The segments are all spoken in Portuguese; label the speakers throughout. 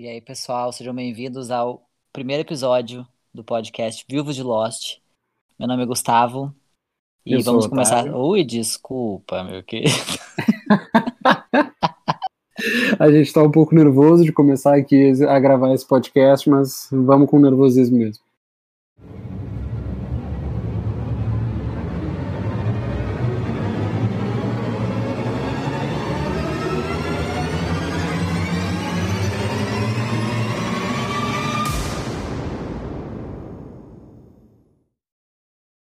Speaker 1: E aí, pessoal, sejam bem-vindos ao primeiro episódio do podcast Vivos de Lost. Meu nome é Gustavo e
Speaker 2: Eu
Speaker 1: vamos começar. Ui, desculpa, meu querido.
Speaker 2: A gente tá um pouco nervoso de começar aqui a gravar esse podcast, mas vamos com nervosismo mesmo.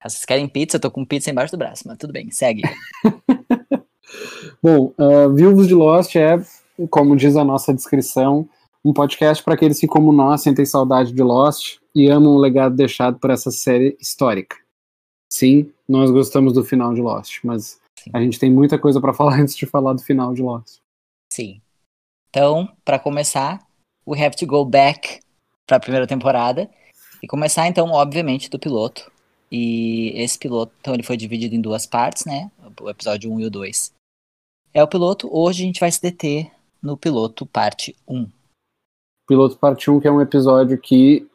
Speaker 1: Vocês querem pizza? Eu tô com pizza embaixo do braço, mas tudo bem, segue.
Speaker 2: Bom, uh, Vivos de Lost é, como diz a nossa descrição, um podcast para aqueles que, como nós, sentem saudade de Lost e amam o legado deixado por essa série histórica. Sim, nós gostamos do final de Lost, mas
Speaker 1: Sim.
Speaker 2: a gente tem muita coisa para falar antes de falar do final de Lost.
Speaker 1: Sim. Então, para começar, we have to go back para a primeira temporada e começar então, obviamente, do piloto. E esse piloto, então ele foi dividido em duas partes, né? O episódio 1 e o 2. É o piloto, hoje a gente vai se deter no piloto parte 1.
Speaker 2: Piloto Parte 1, que é um episódio que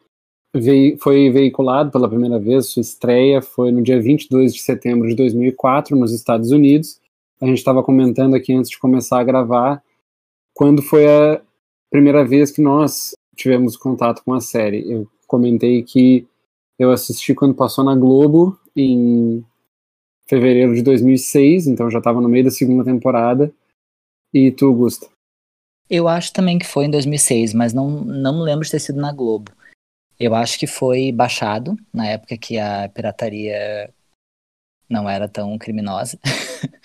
Speaker 2: veio, foi veiculado pela primeira vez, sua estreia foi no dia 22 de setembro de 2004, nos Estados Unidos. A gente estava comentando aqui antes de começar a gravar, quando foi a primeira vez que nós tivemos contato com a série. Eu comentei que eu assisti quando passou na Globo, em fevereiro de 2006, então já estava no meio da segunda temporada. E tu, Gusta?
Speaker 1: Eu acho também que foi em 2006, mas não, não me lembro de ter sido na Globo. Eu acho que foi baixado, na época que a pirataria não era tão criminosa.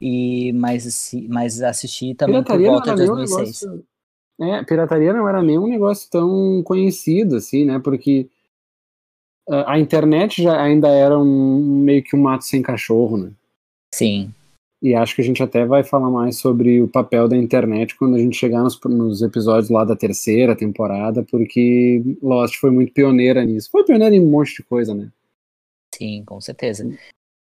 Speaker 1: e mas, mas assisti também por volta de
Speaker 2: nem um
Speaker 1: 2006.
Speaker 2: negócio- É, pirataria não era nem um negócio tão conhecido assim, né? Porque a internet já ainda era um, meio que um mato sem cachorro, né?
Speaker 1: Sim,
Speaker 2: E acho que a gente até vai falar mais sobre o papel da internet quando a gente chegar nos, nos episódios lá da terceira temporada, porque Lost foi muito pioneira nisso. Foi pioneira em um monte de coisa, né?
Speaker 1: sim, com certeza.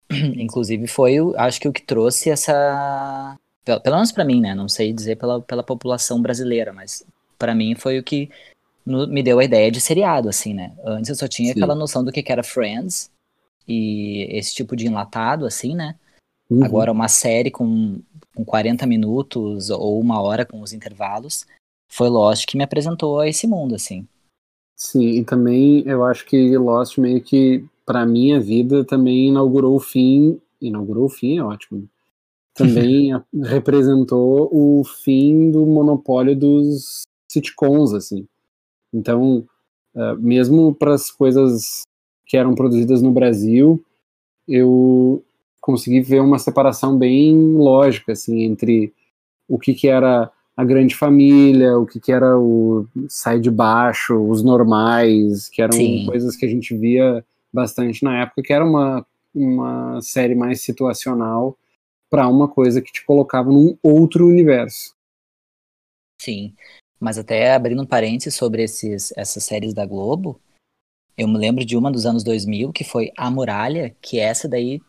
Speaker 1: Inclusive foi, o- acho que o que trouxe essa, pelo, menos pra mim, né? Não sei dizer pela, pela população brasileira, mas pra mim foi o que no- me deu a ideia de seriado, assim, né? Antes eu só tinha
Speaker 2: Sim.
Speaker 1: aquela noção do que que era Friends e esse tipo de enlatado, assim, né?
Speaker 2: Uhum.
Speaker 1: Agora, uma série com, com 40 minutos ou uma hora com os intervalos, foi Lost que me apresentou a esse mundo, assim.
Speaker 2: Sim, e também eu acho que Lost meio que, pra minha vida, também inaugurou o fim. Inaugurou o fim, é ótimo. Também a- representou o fim do monopólio dos sitcoms, assim. Então, ah, mesmo para as coisas que eram produzidas no Brasil, eu consegui ver uma separação bem lógica, assim, entre o que, que era a grande família, o que, que era o sai de baixo, os normais, que eram
Speaker 1: Sim.
Speaker 2: coisas que a gente via bastante na época, que era uma, uma série mais situacional para uma coisa que te colocava num outro universo.
Speaker 1: Sim. Mas até abrindo um parênteses sobre esses, essas séries da Globo, eu me lembro de uma dos anos 2000, que foi A Muralha, que essa daí,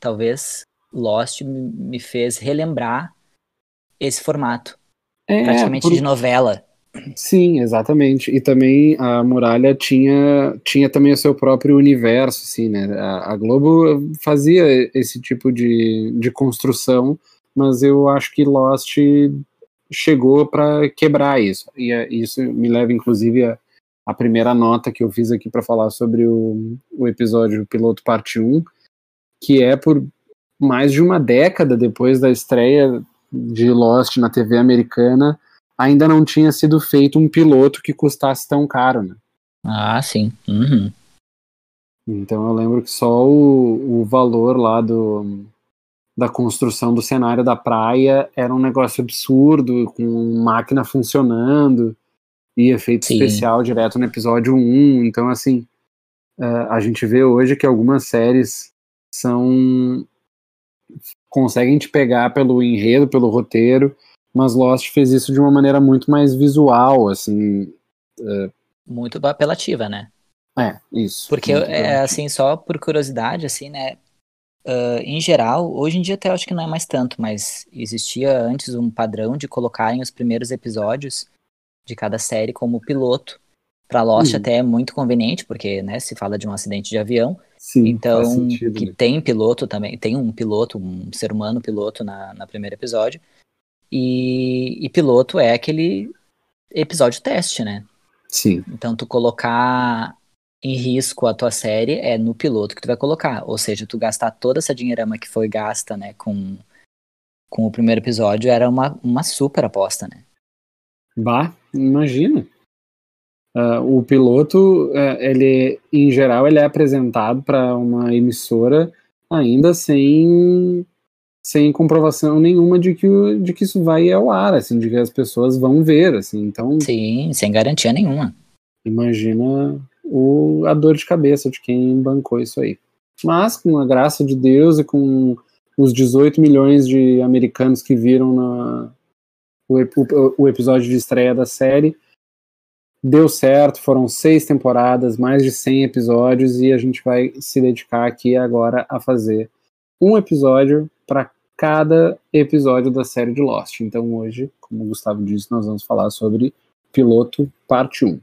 Speaker 1: talvez, Lost me, fez relembrar esse formato,
Speaker 2: É,
Speaker 1: praticamente
Speaker 2: por-
Speaker 1: de novela.
Speaker 2: Sim, exatamente. E também a Muralha tinha, tinha também o seu próprio universo, assim, né? A, a Globo fazia esse tipo de, de construção, mas eu acho que Lost chegou para quebrar isso. E é- isso me leva, inclusive, a, a primeira nota que eu fiz aqui para falar sobre o, o episódio piloto parte 1, que é por mais de uma década depois da estreia de Lost na TV americana, ainda não tinha sido feito um piloto que custasse tão caro, né?
Speaker 1: Ah, sim. Uhum.
Speaker 2: Então eu lembro que só o, o valor lá do, da construção do cenário da praia era um negócio absurdo, com máquina funcionando e efeito
Speaker 1: Sim.
Speaker 2: especial direto no episódio 1. Então, assim, eh, a gente vê hoje que algumas séries são. conseguem te pegar pelo enredo, pelo roteiro, mas Lost fez isso de uma maneira muito mais visual, assim.
Speaker 1: Muito apelativa, né?
Speaker 2: É, isso.
Speaker 1: Porque, é, assim, só por curiosidade, assim, né? Ah, em geral, hoje em dia até acho que não é mais tanto, mas existia antes um padrão de colocarem os primeiros episódios de cada série como piloto. Para Lost
Speaker 2: Uhum.
Speaker 1: até é muito conveniente, porque né, se fala de um acidente de avião,
Speaker 2: Sim,
Speaker 1: então
Speaker 2: sentido,
Speaker 1: que
Speaker 2: né?
Speaker 1: tem piloto também, tem um piloto, um ser humano piloto na, na primeiro episódio. E, e piloto é aquele episódio teste, né?
Speaker 2: Sim,
Speaker 1: Então tu colocar em risco a tua série é no piloto que tu vai colocar. Ou seja, tu gastar toda essa dinheirama que foi gasta, né, com, com o primeiro episódio era uma, uma super aposta, né?
Speaker 2: Bah, imagina. Ah, o piloto, eh, ele, em geral, ele é apresentado para uma emissora ainda sem, sem comprovação nenhuma de que, de que isso vai ao ar, assim, de que as pessoas vão ver, assim. Então,
Speaker 1: Sim, sem garantia nenhuma.
Speaker 2: imagina o, a dor de cabeça de quem bancou isso aí. Mas, com a graça de Deus e com os 18 milhões de americanos que viram na, o, o- o episódio de estreia da série, deu certo, foram seis temporadas, mais de 100 episódios, e a gente vai se dedicar aqui agora a fazer um episódio para cada episódio da série de Lost. Então hoje, como o Gustavo disse, nós vamos falar sobre Piloto Parte 1.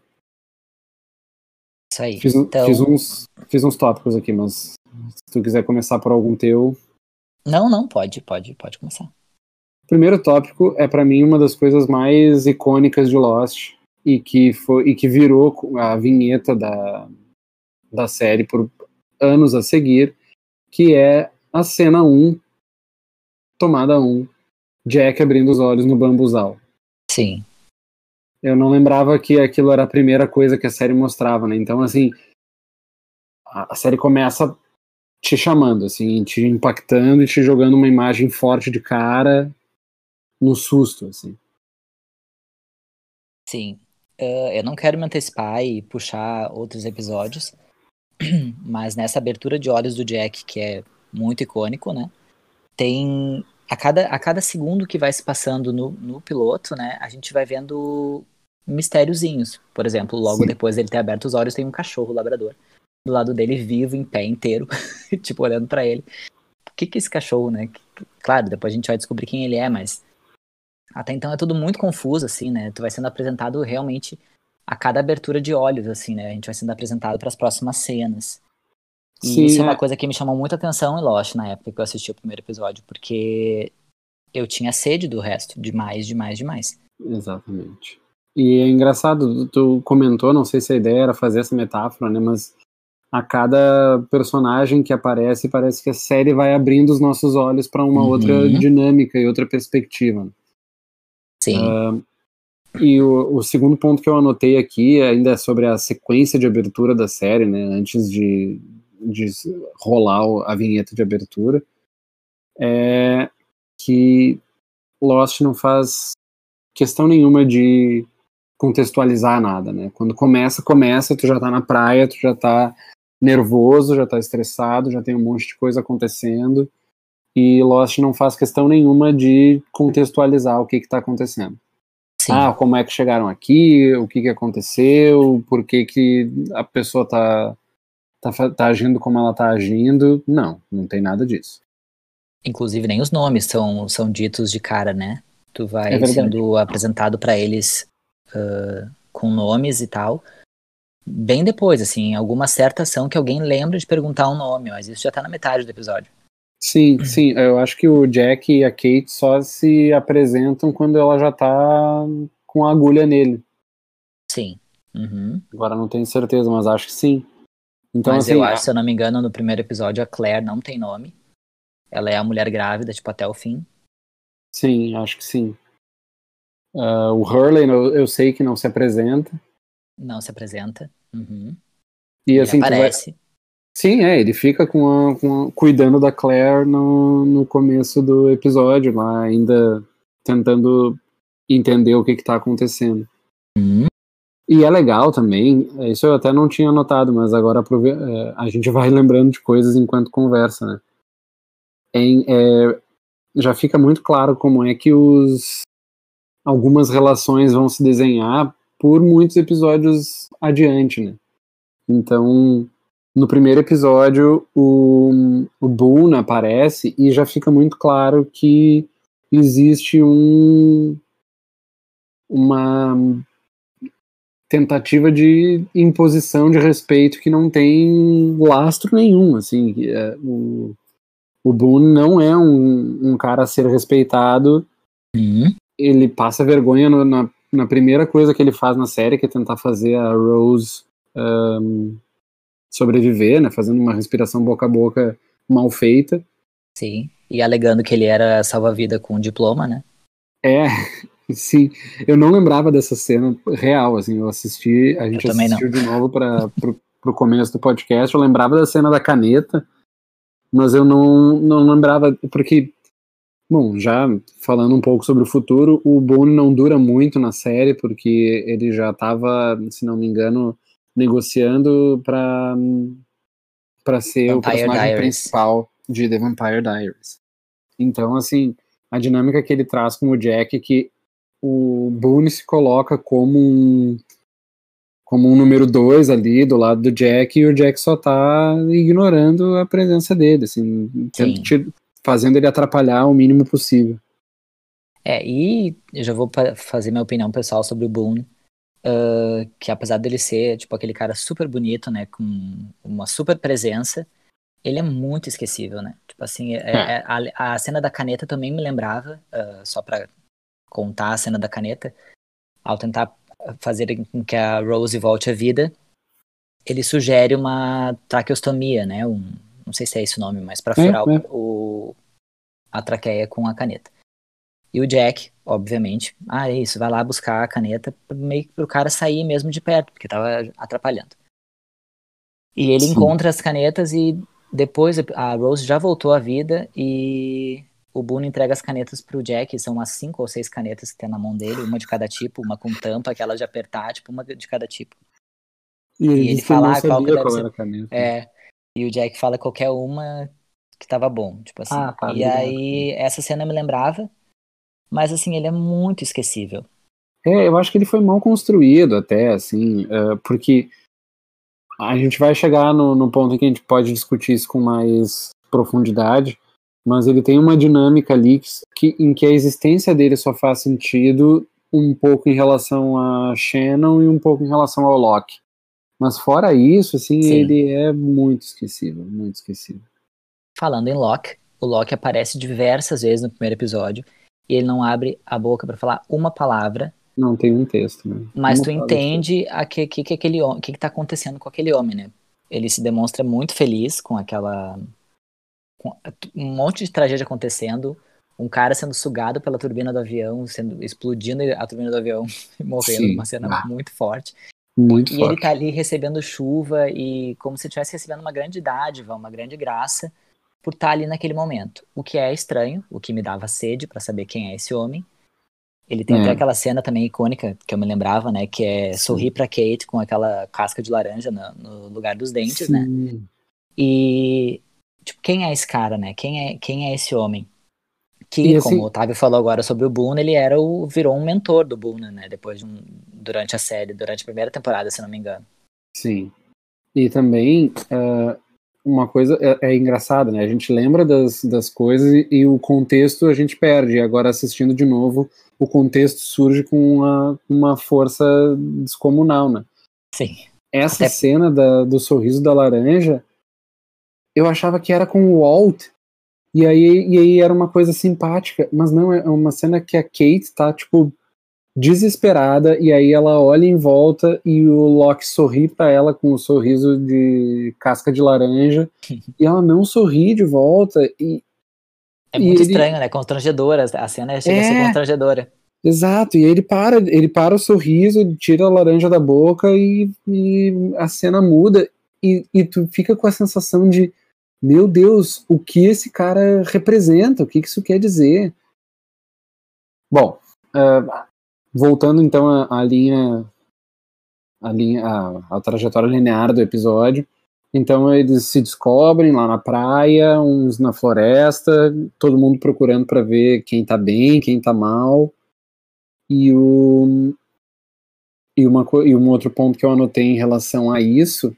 Speaker 1: Isso aí.
Speaker 2: Fiz,
Speaker 1: então,
Speaker 2: fiz uns, fiz uns tópicos aqui, mas se tu quiser começar por algum teu.
Speaker 1: Não, não, pode, pode, pode começar.
Speaker 2: O primeiro tópico é para mim uma das coisas mais icônicas de Lost e que foi e que virou a vinheta da, da série por anos a seguir, que é a cena 1, tomada 1, Jack abrindo os olhos no bambuzal.
Speaker 1: Sim,
Speaker 2: Eu não lembrava que aquilo era a primeira coisa que a série mostrava, né? Então, assim, a, série começa te chamando, assim, te impactando e te jogando uma imagem forte de cara no susto, assim.
Speaker 1: sim. Ah, eu não quero me antecipar e puxar outros episódios, mas nessa abertura de olhos do Jack, que é muito icônico, né? Tem. A cada, a cada segundo que vai se passando no, no piloto, né? A gente vai vendo mistériozinhos. Por exemplo, logo
Speaker 2: Sim.
Speaker 1: depois dele ter aberto os olhos, tem um cachorro labrador. Do lado dele, vivo, em pé inteiro, tipo, olhando pra ele. O que que é esse cachorro, né? Claro, depois a gente vai descobrir quem ele é, mas até então é tudo muito confuso, assim, né? Tu vai sendo apresentado realmente a cada abertura de olhos, assim, né? A gente vai sendo apresentado para as próximas cenas. E
Speaker 2: Sim,
Speaker 1: isso é
Speaker 2: é.
Speaker 1: uma coisa que me chamou muita atenção em Lost na época que eu assisti o primeiro episódio, porque eu tinha sede do resto, demais, demais, demais.
Speaker 2: Exatamente. E é engraçado, tu comentou, não sei se a ideia era fazer essa metáfora, né? Mas a cada personagem que aparece, parece que a série vai abrindo os nossos olhos para uma
Speaker 1: Uhum.
Speaker 2: outra dinâmica e outra perspectiva.
Speaker 1: Sim,
Speaker 2: Ah, e o, o segundo ponto que eu anotei aqui ainda é sobre a sequência de abertura da série, né? Antes de, de rolar a vinheta de abertura, é que Lost não faz questão nenhuma de contextualizar nada, né? Quando começa, começa, tu já tá na praia, tu já tá nervoso, já tá estressado, já tem um monte de coisa acontecendo, e Lost não faz questão nenhuma de contextualizar o que que tá acontecendo.
Speaker 1: sim.
Speaker 2: Ah, como é que chegaram aqui, o que que aconteceu, por que que a pessoa tá, tá, tá agindo como ela tá agindo. Não, não tem nada disso.
Speaker 1: Inclusive nem os nomes são, são ditos de cara, né? Tu vai
Speaker 2: É
Speaker 1: sendo apresentado pra eles ah, com nomes e tal. Bem depois, assim, alguma certa ação que alguém lembra de perguntar um nome, mas isso já tá na metade do episódio.
Speaker 2: Sim, sim, eu acho que o Jack e a Kate só se apresentam quando ela já tá com a agulha nele.
Speaker 1: Sim. Uhum.
Speaker 2: Agora não tenho certeza, mas acho que sim. Então,
Speaker 1: Mas
Speaker 2: assim,
Speaker 1: eu acho, se eu não me engano, no primeiro episódio a Claire não tem nome. Ela é a mulher grávida, tipo, até o fim.
Speaker 2: sim, acho que sim. Ah, o Hurley, eu, eu sei que não se apresenta.
Speaker 1: Não se apresenta. Uhum.
Speaker 2: E
Speaker 1: Ele
Speaker 2: assim, vai-
Speaker 1: aparece.
Speaker 2: Sim, é, ele fica com a, com a- cuidando da Claire no, no começo do episódio, lá ainda tentando entender o que que tá acontecendo. E é legal também, é, isso eu até não tinha notado, mas agora é, a gente vai lembrando de coisas enquanto conversa, né? Em- é, já fica muito claro como é que os algumas relações vão se desenhar por muitos episódios adiante, né? Então, no primeiro episódio, o, o Boone aparece e já fica muito claro que existe um uma tentativa de imposição de respeito que não tem lastro nenhum, assim, é, o, o Boone não é um, um cara a ser respeitado,
Speaker 1: Uhum.
Speaker 2: ele passa vergonha no- na, na primeira coisa que ele faz na série, que é tentar fazer a Rose ahn, sobreviver, né, fazendo uma respiração boca a boca mal feita,
Speaker 1: Sim. E alegando que ele era salva-vida com diploma, né?
Speaker 2: É, sim. Eu não lembrava dessa cena real, assim, eu assisti, a gente
Speaker 1: também não.
Speaker 2: assistiu de novo para pro, pro começo do podcast, eu lembrava da cena da caneta, mas eu não, não lembrava, porque, bom, já falando um pouco sobre o futuro, o Boone não dura muito na série, porque ele já estava, se não me engano, negociando para para ser o
Speaker 1: Vampire
Speaker 2: personagem
Speaker 1: Diaries.
Speaker 2: principal de The Vampire Diaries. Então, assim, a dinâmica que ele traz com o Jack que o Boone se coloca como um como um número dois ali do lado do Jack e o Jack só tá ignorando a presença dele, assim, tir- fazendo ele atrapalhar o mínimo possível.
Speaker 1: É, e eu já vou fazer minha opinião pessoal sobre o Boone. ah, que apesar dele ser, tipo, aquele cara super bonito, né? Com uma super presença, ele é muito esquecível, né? Tipo assim, é-
Speaker 2: É.
Speaker 1: é- a, a cena da caneta também me lembrava, ah, só pra contar a cena da caneta, ao tentar fazer com que a Rose volte à vida, ele sugere uma traqueostomia, né? Um, não sei se é esse o nome, mas pra
Speaker 2: É,
Speaker 1: furar o-
Speaker 2: é.
Speaker 1: o, a traqueia com a caneta. E o Jack, obviamente, ah, é isso, vai lá buscar a caneta meio que pro cara sair mesmo de perto, porque tava atrapalhando. E ele
Speaker 2: Sim.
Speaker 1: encontra as canetas e depois a Rose já voltou à vida e o Boone entrega as canetas pro Jack, são umas cinco ou seis canetas que tem na mão dele, uma de cada tipo, uma com tampa, aquela de apertar, tipo, uma de cada tipo.
Speaker 2: E ele,
Speaker 1: E ele fala, ah, qual
Speaker 2: qual
Speaker 1: ser-
Speaker 2: era a caneta.
Speaker 1: É, e o Jack fala qualquer uma que tava bom, tipo assim.
Speaker 2: Ah, tá,
Speaker 1: e
Speaker 2: obrigado.
Speaker 1: aí, essa cena me lembrava, mas assim, ele é muito esquecível.
Speaker 2: É, eu acho que ele foi mal construído até, assim, eh, porque a gente vai chegar no, no ponto em que a gente pode discutir isso com mais profundidade, mas ele tem uma dinâmica ali que, em que a existência dele só faz sentido um pouco em relação a Shannon e um pouco em relação ao Loki. Mas fora isso, assim,
Speaker 1: Sim.
Speaker 2: ele é muito esquecível, muito esquecível.
Speaker 1: Falando em Loki, o Loki aparece diversas vezes no primeiro episódio e ele não abre a boca pra falar uma palavra,
Speaker 2: Não tem um texto, né?
Speaker 1: mas
Speaker 2: Uma
Speaker 1: tu entende a que, que, que aquele o que, que tá acontecendo com aquele homem, né? Ele se demonstra muito feliz com aquela um monte de tragédia acontecendo, um cara sendo sugado pela turbina do avião, sendo explodindo a turbina do avião e morrendo,
Speaker 2: Sim.
Speaker 1: uma cena
Speaker 2: Ah.
Speaker 1: muito forte.
Speaker 2: Muito
Speaker 1: E
Speaker 2: forte.
Speaker 1: ele tá ali recebendo chuva e como se estivesse recebendo uma grande dádiva, uma grande graça por estar ali naquele momento. O que é estranho, o que me dava sede pra saber quem é esse homem. Ele tem
Speaker 2: É.
Speaker 1: até aquela cena também icônica que eu me lembrava, né? Que é
Speaker 2: Sim.
Speaker 1: sorrir pra Kate com aquela casca de laranja no, no lugar dos dentes, né?
Speaker 2: Sim.
Speaker 1: E tipo, quem é esse cara, né? Quem é, quem é esse homem? Que, como o Otávio falou agora sobre o Boone, ele era o, virou um mentor do Boone, né? Depois de um, durante a série, durante a primeira temporada, se não me engano.
Speaker 2: Sim. E também, eh, uma coisa é, é engraçada, né? A gente lembra das, das coisas e, e o contexto a gente perde. E agora, assistindo de novo, o contexto surge com uma, uma força descomunal, né?
Speaker 1: Sim.
Speaker 2: Essa
Speaker 1: Até-
Speaker 2: cena da- do sorriso da laranja, eu achava que era com o Walt. E aí, e aí era uma coisa simpática, mas não, é uma cena que a Kate tá, tipo, desesperada, e aí ela olha em volta e o Loki sorri pra ela com um sorriso de casca de laranja, e ela não sorri de volta, e
Speaker 1: É muito
Speaker 2: ele-
Speaker 1: estranho, né? Constrangedora. A cena chega a ser
Speaker 2: É.
Speaker 1: constrangedora.
Speaker 2: Exato, e aí ele para, ele para o sorriso, tira a laranja da boca e, e a cena muda e, e tu fica com a sensação de meu Deus, o que esse cara representa, o que isso quer dizer? Bom, ah, voltando então à, à linha, à linha, à, à trajetória linear do episódio, então eles se descobrem lá na praia, uns na floresta, todo mundo procurando para ver quem tá bem, quem tá mal. E, o, e, uma, e um outro ponto que eu anotei em relação a isso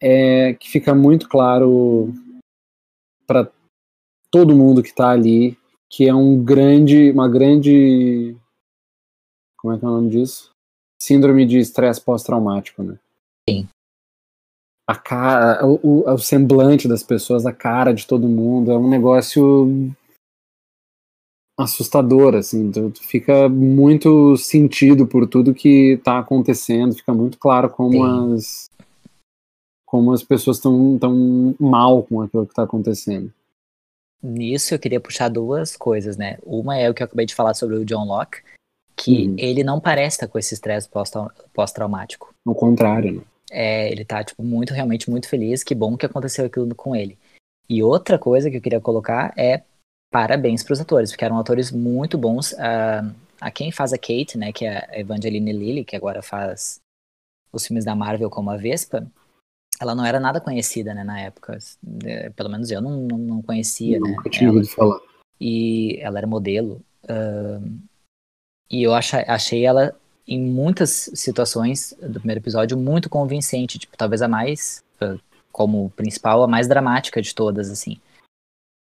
Speaker 2: é que fica muito claro para todo mundo que está ali que é um grande, uma grande, como é que é o nome disso? síndrome de estresse pós-traumático, né?
Speaker 1: Sim.
Speaker 2: A cara, o, o, o, semblante das pessoas, a cara de todo mundo, é um negócio assustador, assim, tu, tu fica muito sentido por tudo que tá acontecendo, fica muito claro como Sim. as como as pessoas estão tão mal com aquilo que está acontecendo.
Speaker 1: Nisso eu queria puxar duas coisas, né? Uma é o que eu acabei de falar sobre o John Locke, que uhum. ele não parece estar com esse estresse pós-traumático.
Speaker 2: Ao contrário, né?
Speaker 1: É, ele tá, tipo, muito, realmente muito feliz, que bom que aconteceu aquilo com ele. E outra coisa que eu queria colocar é parabéns para os atores, porque eram atores muito bons. Uh, a quem faz a Kate, né, que é a Evangeline Lilly, que agora faz os filmes da Marvel como a Vespa, ela não era nada conhecida, né, na época. É, pelo menos eu não, não, não conhecia, né?
Speaker 2: Nunca tinha ouvido falar.
Speaker 1: E ela era modelo. Uh, e eu achei, achei ela, em muitas situações do primeiro episódio, muito convincente. Tipo, talvez a mais, uh, como principal, a mais dramática de todas, assim.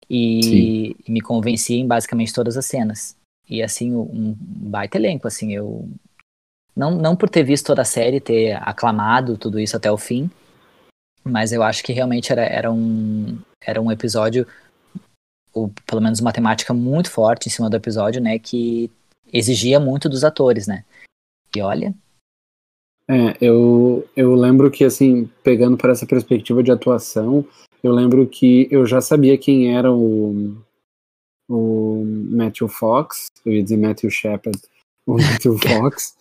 Speaker 1: E, e me convencia em basicamente todas as cenas. E, assim, um baita elenco, assim, eu... Não, não por ter visto toda a série, ter aclamado tudo isso até o fim, mas eu acho que realmente era, era, um, era um episódio, ou pelo menos uma temática muito forte em cima do episódio, né? Que exigia muito dos atores, né? E olha.
Speaker 2: É, eu, eu lembro que, assim, pegando para essa perspectiva de atuação, eu lembro que eu já sabia quem era o, o Matthew Fox, eu ia dizer Matthew Shepard, o Matthew Fox,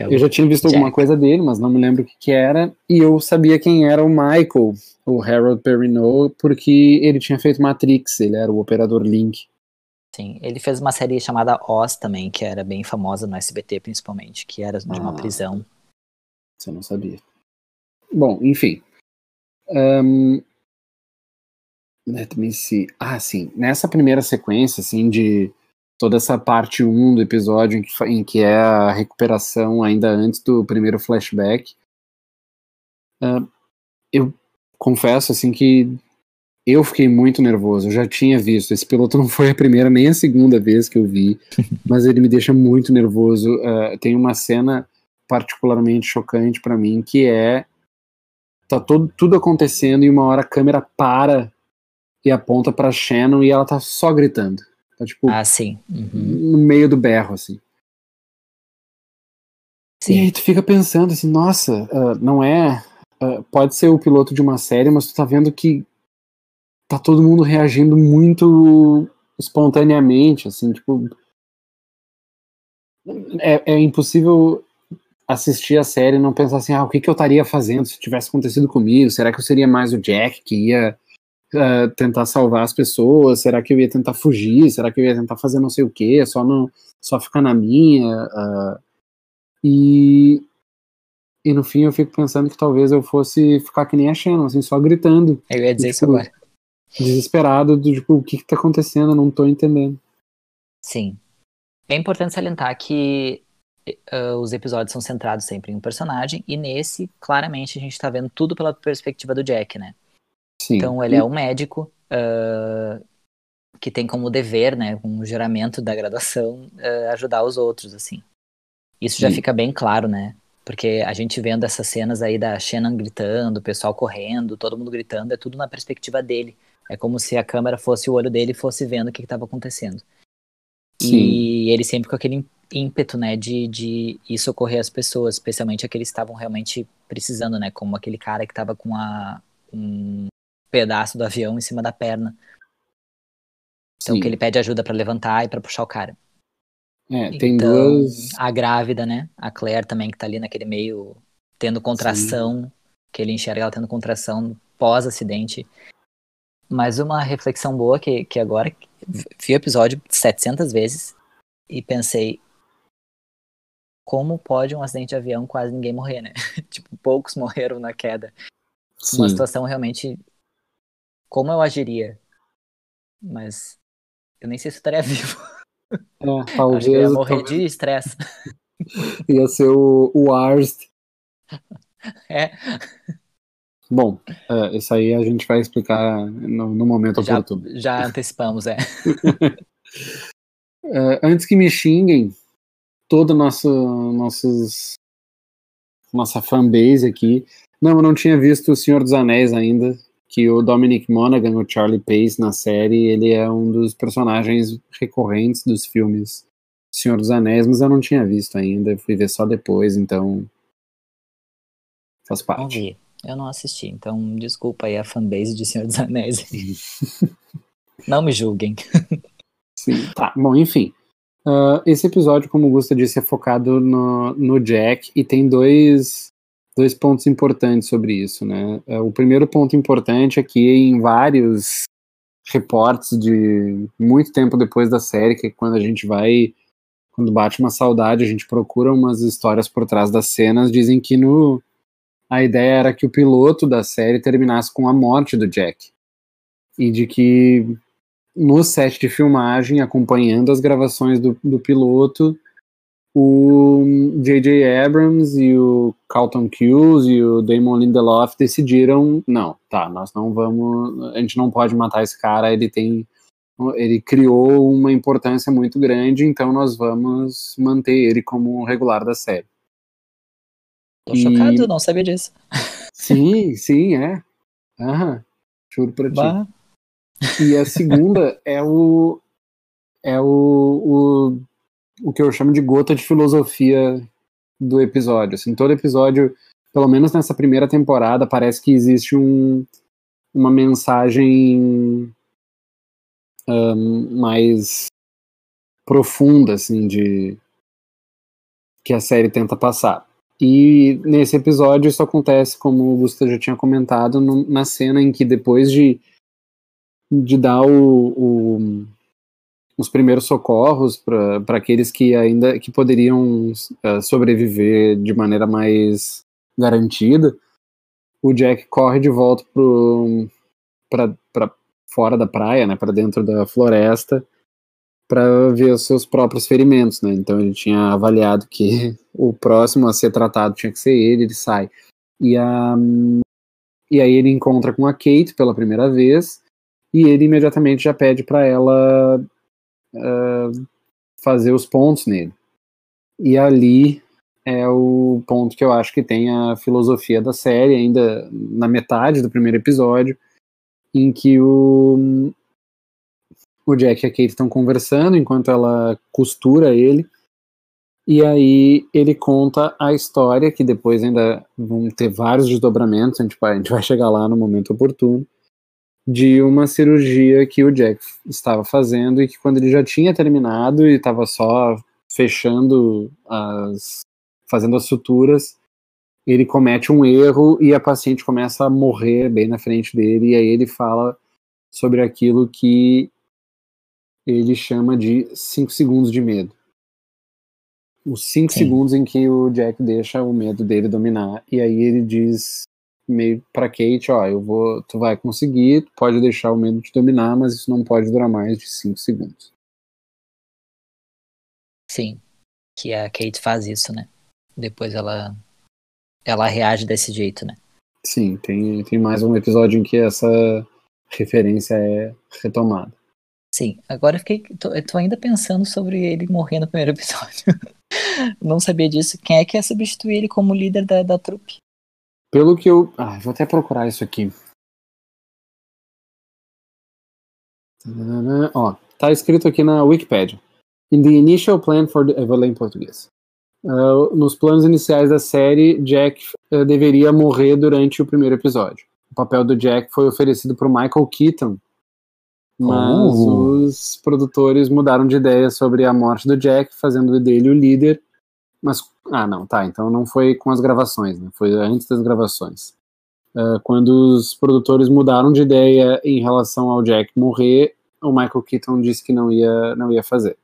Speaker 2: é eu já tinha visto Jack. alguma coisa dele, mas não me lembro o que, que, era. E eu sabia quem era o Michael, o Harold Perrineau, porque ele tinha feito Matrix, ele era o operador Link.
Speaker 1: Sim, ele fez uma série chamada Oz também, que era bem famosa no SBT principalmente, que era de ah, uma prisão.
Speaker 2: Você não sabia. Bom, enfim. Um, let me see. Ah, sim. Nessa primeira sequência, assim, de toda essa parte 1 do episódio em que, em que é a recuperação ainda antes do primeiro flashback. Uh, eu confesso assim que eu fiquei muito nervoso. Eu já tinha visto. Esse piloto não foi a primeira nem a segunda vez que eu vi, mas ele me deixa muito nervoso. Uh, tem uma cena particularmente chocante para mim que é tá todo, tudo acontecendo e uma hora a câmera para e aponta para Shannon e ela tá só gritando. Tá, tipo,
Speaker 1: ah, sim.
Speaker 2: Uhum. No meio do berro, assim. Sim. E aí tu fica pensando assim, nossa, uh, não é. Uh, pode ser o piloto de uma série, mas tu tá vendo que tá todo mundo reagindo muito espontaneamente, assim, tipo. É, é impossível assistir a série e não pensar assim, ah, o que, que eu estaria fazendo se tivesse acontecido comigo? Será que eu seria mais o Jack que ia uh, tentar salvar as pessoas? Será que eu ia tentar fugir? Será que eu ia tentar fazer não sei o que? Só não, só ficar na minha? Uh, e e no fim eu fico pensando que talvez eu fosse ficar que nem a Shannon, assim, só gritando.
Speaker 1: Eu ia dizer tipo, isso agora.
Speaker 2: Desesperado, do tipo, o que que tá acontecendo? Eu não tô entendendo.
Speaker 1: Sim. É importante salientar que uh, os episódios são centrados sempre em um personagem, e nesse, claramente, a gente tá vendo tudo pela perspectiva do Jack, né? Sim. Então ele é um médico uh, que tem como dever, né, com o juramento da graduação, uh, ajudar os outros, assim. Isso já Sim. fica bem claro, né? Porque a gente vendo essas cenas aí da Shannon gritando, o pessoal correndo, todo mundo gritando, é tudo na perspectiva dele. É como se a câmera fosse o olho dele e fosse vendo o que estava acontecendo. Sim. E ele sempre com aquele ímpeto, né, de, de ir socorrer as pessoas, especialmente aqueles que estavam realmente precisando, né, como aquele cara que estava com a, um pedaço do avião em cima da perna. Então Sim. que ele pede ajuda para levantar e para puxar o cara.
Speaker 2: É, tem então, duas.
Speaker 1: A grávida, né? A Claire também, que tá ali naquele meio tendo contração, Sim. que ele enxerga ela tendo contração pós-acidente. Mas uma reflexão boa que, que agora vi o episódio 700 vezes e pensei como pode um acidente de avião quase ninguém morrer, né? tipo, poucos morreram na queda. Sim. Uma situação realmente como eu agiria. Mas eu nem sei se eu estaria vivo.
Speaker 2: É, talvez.
Speaker 1: eu ia morrer de estresse.
Speaker 2: ia ser o, o Arst.
Speaker 1: É.
Speaker 2: Bom, é, isso aí a gente vai explicar no, no momento
Speaker 1: já,
Speaker 2: oportuno.
Speaker 1: Já antecipamos, é.
Speaker 2: é. Antes que me xinguem, todo nosso nossos nossa fanbase aqui. Não, eu não tinha visto O Senhor dos Anéis ainda, que o Dominic Monaghan, o Charlie Pace na série, ele é um dos personagens recorrentes dos filmes Senhor dos Anéis, mas eu não tinha visto ainda, fui ver só depois, então faz parte.
Speaker 1: Eu não assisti, então desculpa aí a fanbase de Senhor dos Anéis. não me julguem.
Speaker 2: Sim, tá, bom, enfim. Uh, esse episódio, como o Gusta disse, é focado no, no Jack e tem dois, dois pontos importantes sobre isso, né? Uh, o primeiro ponto importante é que em vários reportes de muito tempo depois da série, que é quando a gente vai, quando bate uma saudade, a gente procura umas histórias por trás das cenas, dizem que no a ideia era que o piloto da série terminasse com a morte do Jack. E de que no set de filmagem, acompanhando as gravações do, do piloto, o J.J. Abrams e o Carlton Cuse e o Damon Lindelof decidiram, não, tá, nós não vamos, a gente não pode matar esse cara, ele tem, ele criou uma importância muito grande, então nós vamos manter ele como regular da série.
Speaker 1: Tô e... chocado, não sabia disso.
Speaker 2: Sim, sim, é. Aham, juro pra ti. Bah. E a segunda é o é o, o, o que eu chamo de gota de filosofia do episódio. Assim, todo episódio, pelo menos nessa primeira temporada, parece que existe um, uma mensagem um, mais profunda, assim, de que a série tenta passar. E nesse episódio isso acontece, como o Gustavo já tinha comentado, no, na cena em que depois de de dar o, o, os primeiros socorros para aqueles que ainda que poderiam uh, sobreviver de maneira mais garantida. O Jack corre de volta para fora da praia, né, para dentro da floresta, para ver os seus próprios ferimentos, né? Então ele tinha avaliado que o próximo a ser tratado tinha que ser ele, ele sai. E, a, e aí ele encontra com a Kate pela primeira vez e ele imediatamente já pede para ela uh, fazer os pontos nele. E ali é o ponto que eu acho que tem a filosofia da série, ainda na metade do primeiro episódio, em que o, o Jack e a Kate estão conversando enquanto ela costura ele. E aí ele conta a história, que depois ainda vão ter vários desdobramentos, a gente vai, a gente vai chegar lá no momento oportuno de uma cirurgia que o Jack estava fazendo e que quando ele já tinha terminado e estava só fechando as fazendo as suturas, ele comete um erro e a paciente começa a morrer bem na frente dele e aí ele fala sobre aquilo que ele chama de 5 segundos de medo. Os 5 segundos em que o Jack deixa o medo dele dominar e aí ele diz meio para Kate, ó, eu vou, tu vai conseguir, tu pode deixar o medo te dominar, mas isso não pode durar mais de 5 segundos.
Speaker 1: Sim, que a Kate faz isso, né? Depois ela ela reage desse jeito, né?
Speaker 2: Sim, tem, tem mais um episódio em que essa referência é retomada.
Speaker 1: Sim, agora eu fiquei. Tô, eu tô ainda pensando sobre ele morrer no primeiro episódio. Não sabia disso. Quem é que ia substituir ele como líder da, da trupe?
Speaker 2: Pelo que eu. Ah, vou até procurar isso aqui. Ó, tá escrito aqui na Wikipedia. In the initial plan for the. Eu vou ler em português. Uh, nos planos iniciais da série, Jack uh, deveria morrer durante o primeiro episódio. O papel do Jack foi oferecido para Michael Keaton, mas oh. os produtores mudaram de ideia sobre a morte do Jack, fazendo dele o líder mas, ah, não, tá, então não foi com as gravações, né? Foi antes das gravações. Uh, quando os produtores mudaram de ideia em relação ao Jack morrer, o Michael Keaton disse que não ia, não ia fazer.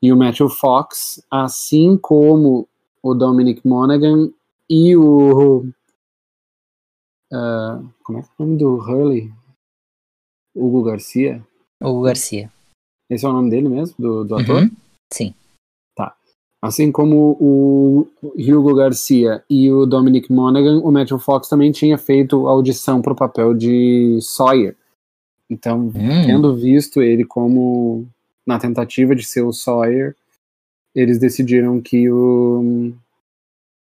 Speaker 2: E o Matthew Fox, assim como o Dominic Monaghan e o. Uh, como é que é o nome do Hurley? Hugo Garcia?
Speaker 1: Hugo Garcia.
Speaker 2: Esse é o nome dele mesmo, do, do ator? Uhum.
Speaker 1: Sim.
Speaker 2: Assim como o Hugo Garcia e o Dominic Monaghan, o Matthew Fox também tinha feito audição para o papel de Sawyer. Então, hum. tendo visto ele como na tentativa de ser o Sawyer, eles decidiram que o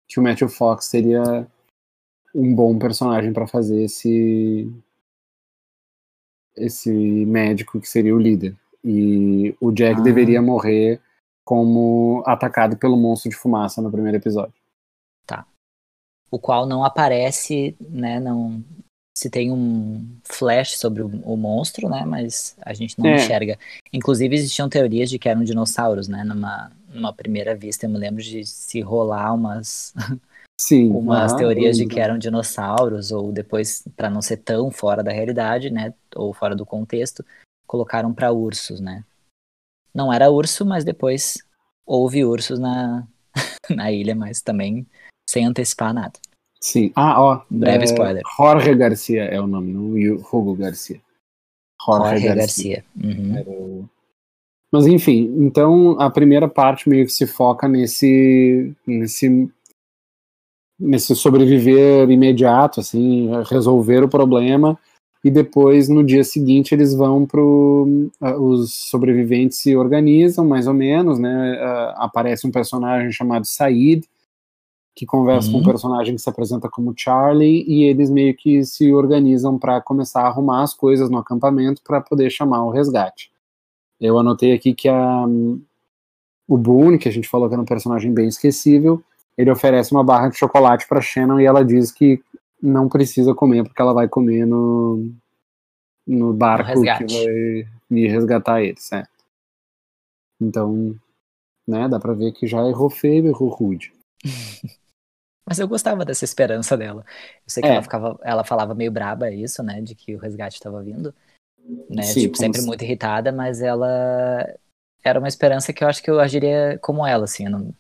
Speaker 2: que o Matthew Fox seria um bom personagem para fazer esse esse médico que seria o líder. E o Jack ah. deveria morrer como atacado pelo monstro de fumaça no primeiro episódio.
Speaker 1: Tá. O qual não aparece, né, não se tem um flash sobre o, o monstro, né, mas a gente não é. enxerga. Inclusive existiam teorias de que eram dinossauros, né, numa, numa primeira vista eu me lembro de se rolar umas
Speaker 2: Sim,
Speaker 1: umas teorias de que eram dinossauros, ou depois, para não ser tão fora da realidade, né, ou fora do contexto, colocaram para ursos, né. Não era urso, mas depois houve ursos na, na ilha, mas também sem antecipar nada.
Speaker 2: Sim. Ah, ó.
Speaker 1: Breve é, spoiler.
Speaker 2: Jorge Garcia é o nome, não Hugo Garcia.
Speaker 1: Jorge, Jorge Garcia. Garcia. Uhum.
Speaker 2: Mas enfim, então a primeira parte meio que se foca nesse, nesse nesse sobreviver imediato, assim, resolver o problema e depois no dia seguinte eles vão pro os sobreviventes se organizam mais ou menos, né? aparece um personagem chamado Said que conversa uhum. com um uhum. personagem que se apresenta como Charlie e eles meio que se organizam para começar a arrumar as coisas no acampamento para poder chamar o resgate. Eu anotei aqui que a o Boone, que a gente falou que era um personagem bem esquecível, ele oferece uma barra de chocolate para Shannon e ela diz que não precisa comer porque ela vai comer no, no barco que vai ir resgatar ele, certo? Então, né, dá pra ver que já errou feio, errou rude.
Speaker 1: Mas eu gostava dessa esperança dela. Eu sei que é. ela, ficava, ela falava meio braba isso, né, de que o resgate estava vindo, né, Sim, tipo, sempre muito irritada, mas ela era uma esperança que eu acho que eu agiria como ela, assim, não,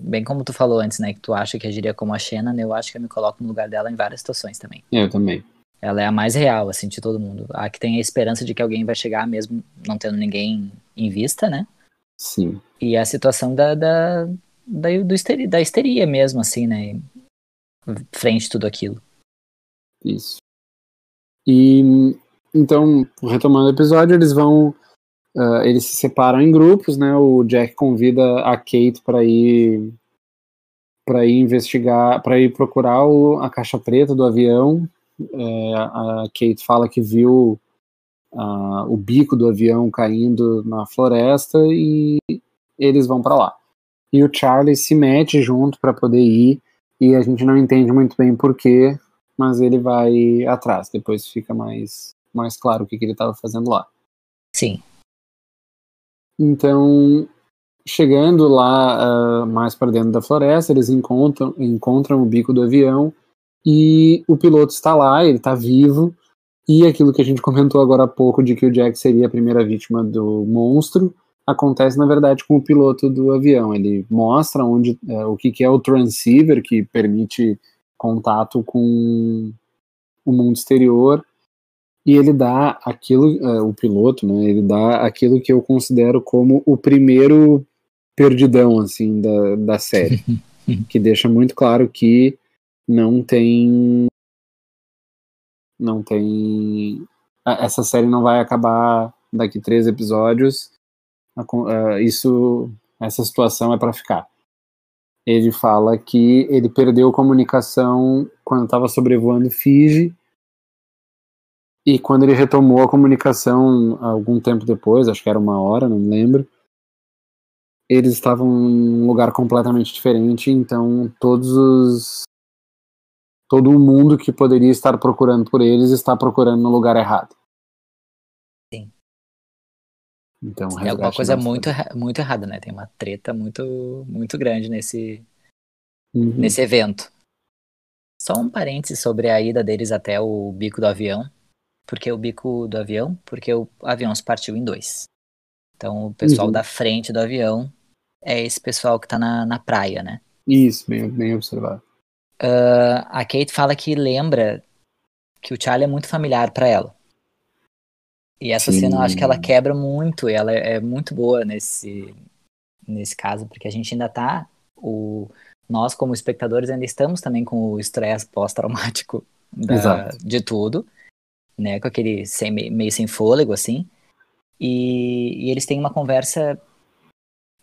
Speaker 1: bem como tu falou antes, né, que tu acha que agiria como a Xena, eu acho que eu me coloco no lugar dela em várias situações também.
Speaker 2: Eu também.
Speaker 1: Ela é a mais real, assim, de todo mundo. A que tem a esperança de que alguém vai chegar mesmo não tendo ninguém em vista, né?
Speaker 2: Sim.
Speaker 1: E a situação da, da, da, do histeria, da histeria mesmo, assim, né? Frente a tudo aquilo.
Speaker 2: Isso. E então, retomando o episódio, eles vão Uh, eles se separam em grupos, né? O Jack convida a Kate para ir para ir investigar, para ir procurar o, a caixa preta do avião. É, a Kate fala que viu uh, o bico do avião caindo na floresta e eles vão para lá. E o Charlie se mete junto para poder ir e a gente não entende muito bem porquê, mas ele vai atrás. Depois fica mais mais claro o que, que ele estava fazendo lá.
Speaker 1: Sim.
Speaker 2: Então, chegando lá uh, mais para dentro da floresta, eles encontram, encontram o bico do avião e o piloto está lá, ele está vivo. E aquilo que a gente comentou agora há pouco de que o Jack seria a primeira vítima do monstro acontece na verdade com o piloto do avião. Ele mostra onde uh, o que, que é o transceiver que permite contato com o mundo exterior e ele dá aquilo, uh, o piloto, né, ele dá aquilo que eu considero como o primeiro perdidão, assim, da, da série, que deixa muito claro que não tem, não tem, essa série não vai acabar daqui três episódios, uh, isso, essa situação é para ficar. Ele fala que ele perdeu comunicação quando estava sobrevoando Fiji, e quando ele retomou a comunicação algum tempo depois, acho que era uma hora, não me lembro, eles estavam em um lugar completamente diferente, então todos os todo o mundo que poderia estar procurando por eles está procurando no lugar errado.
Speaker 1: Sim.
Speaker 2: Então,
Speaker 1: é alguma coisa muito, muito errada, né? Tem uma treta muito, muito grande nesse, uhum. nesse evento. Só um parênteses sobre a ida deles até o bico do avião porque o bico do avião, porque o avião se partiu em dois. Então o pessoal uhum. da frente do avião é esse pessoal que tá na, na praia, né?
Speaker 2: Isso, bem, bem observado.
Speaker 1: Uh, a Kate fala que lembra que o Charlie é muito familiar para ela. E essa Sim. cena eu acho que ela quebra muito, e ela é, é muito boa nesse, nesse caso, porque a gente ainda tá. O, nós, como espectadores, ainda estamos também com o estresse pós-traumático de tudo né? Com aquele sem, meio sem fôlego, assim. E, e eles têm uma conversa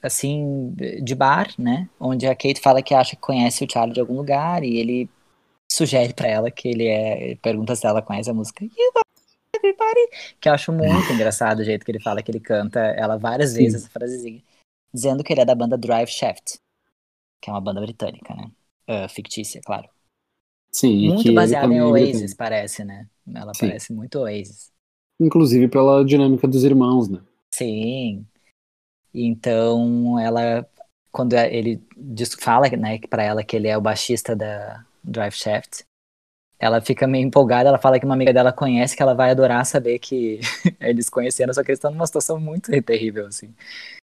Speaker 1: assim, de bar, né? Onde a Kate fala que acha que conhece o Charlie de algum lugar e ele sugere para ela que ele é. Pergunta se ela conhece a música. Que eu acho muito engraçado o jeito que ele fala que ele canta ela várias
Speaker 2: Sim.
Speaker 1: vezes, essa frasezinha. Dizendo que ele é da banda Drive Shaft, que é uma banda britânica, né? Ah, fictícia, claro.
Speaker 2: Sim,
Speaker 1: Muito
Speaker 2: ele
Speaker 1: baseada em
Speaker 2: é
Speaker 1: Oasis, parece, né? Ela
Speaker 2: Sim.
Speaker 1: parece muito Oasis.
Speaker 2: Inclusive pela dinâmica dos irmãos, né?
Speaker 1: Sim. Então ela, quando ele diz, fala, né, para ela que ele é o baixista da Drive Shaft, ela fica meio empolgada. Ela fala que uma amiga dela conhece, que ela vai adorar saber que eles conheceram, só que eles estão numa situação muito terrível, assim.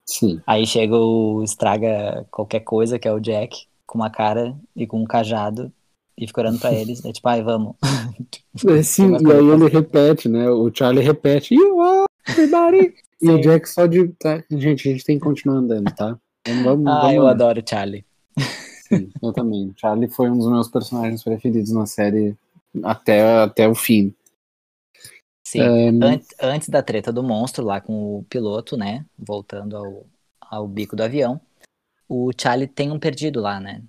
Speaker 2: Sim.
Speaker 1: Aí chega o estraga qualquer coisa, que é o Jack, com uma cara e com um cajado, e fica olhando pra eles, é tipo, ai, vamos.
Speaker 2: É, sim, e aí ele
Speaker 1: fazer.
Speaker 2: repete, né? O Charlie repete, you are everybody. e o. Jack só de. Tá, gente, a gente tem que continuar andando, tá? Vamos, vamos,
Speaker 1: Ah,
Speaker 2: vamos
Speaker 1: eu adoro o Charlie.
Speaker 2: Sim, eu também. Charlie foi um dos meus personagens preferidos na série até, até o fim.
Speaker 1: Sim.
Speaker 2: É,
Speaker 1: An- antes da treta do monstro lá com o piloto, né? Voltando ao, ao bico do avião, o Charlie tem um perdido lá, né?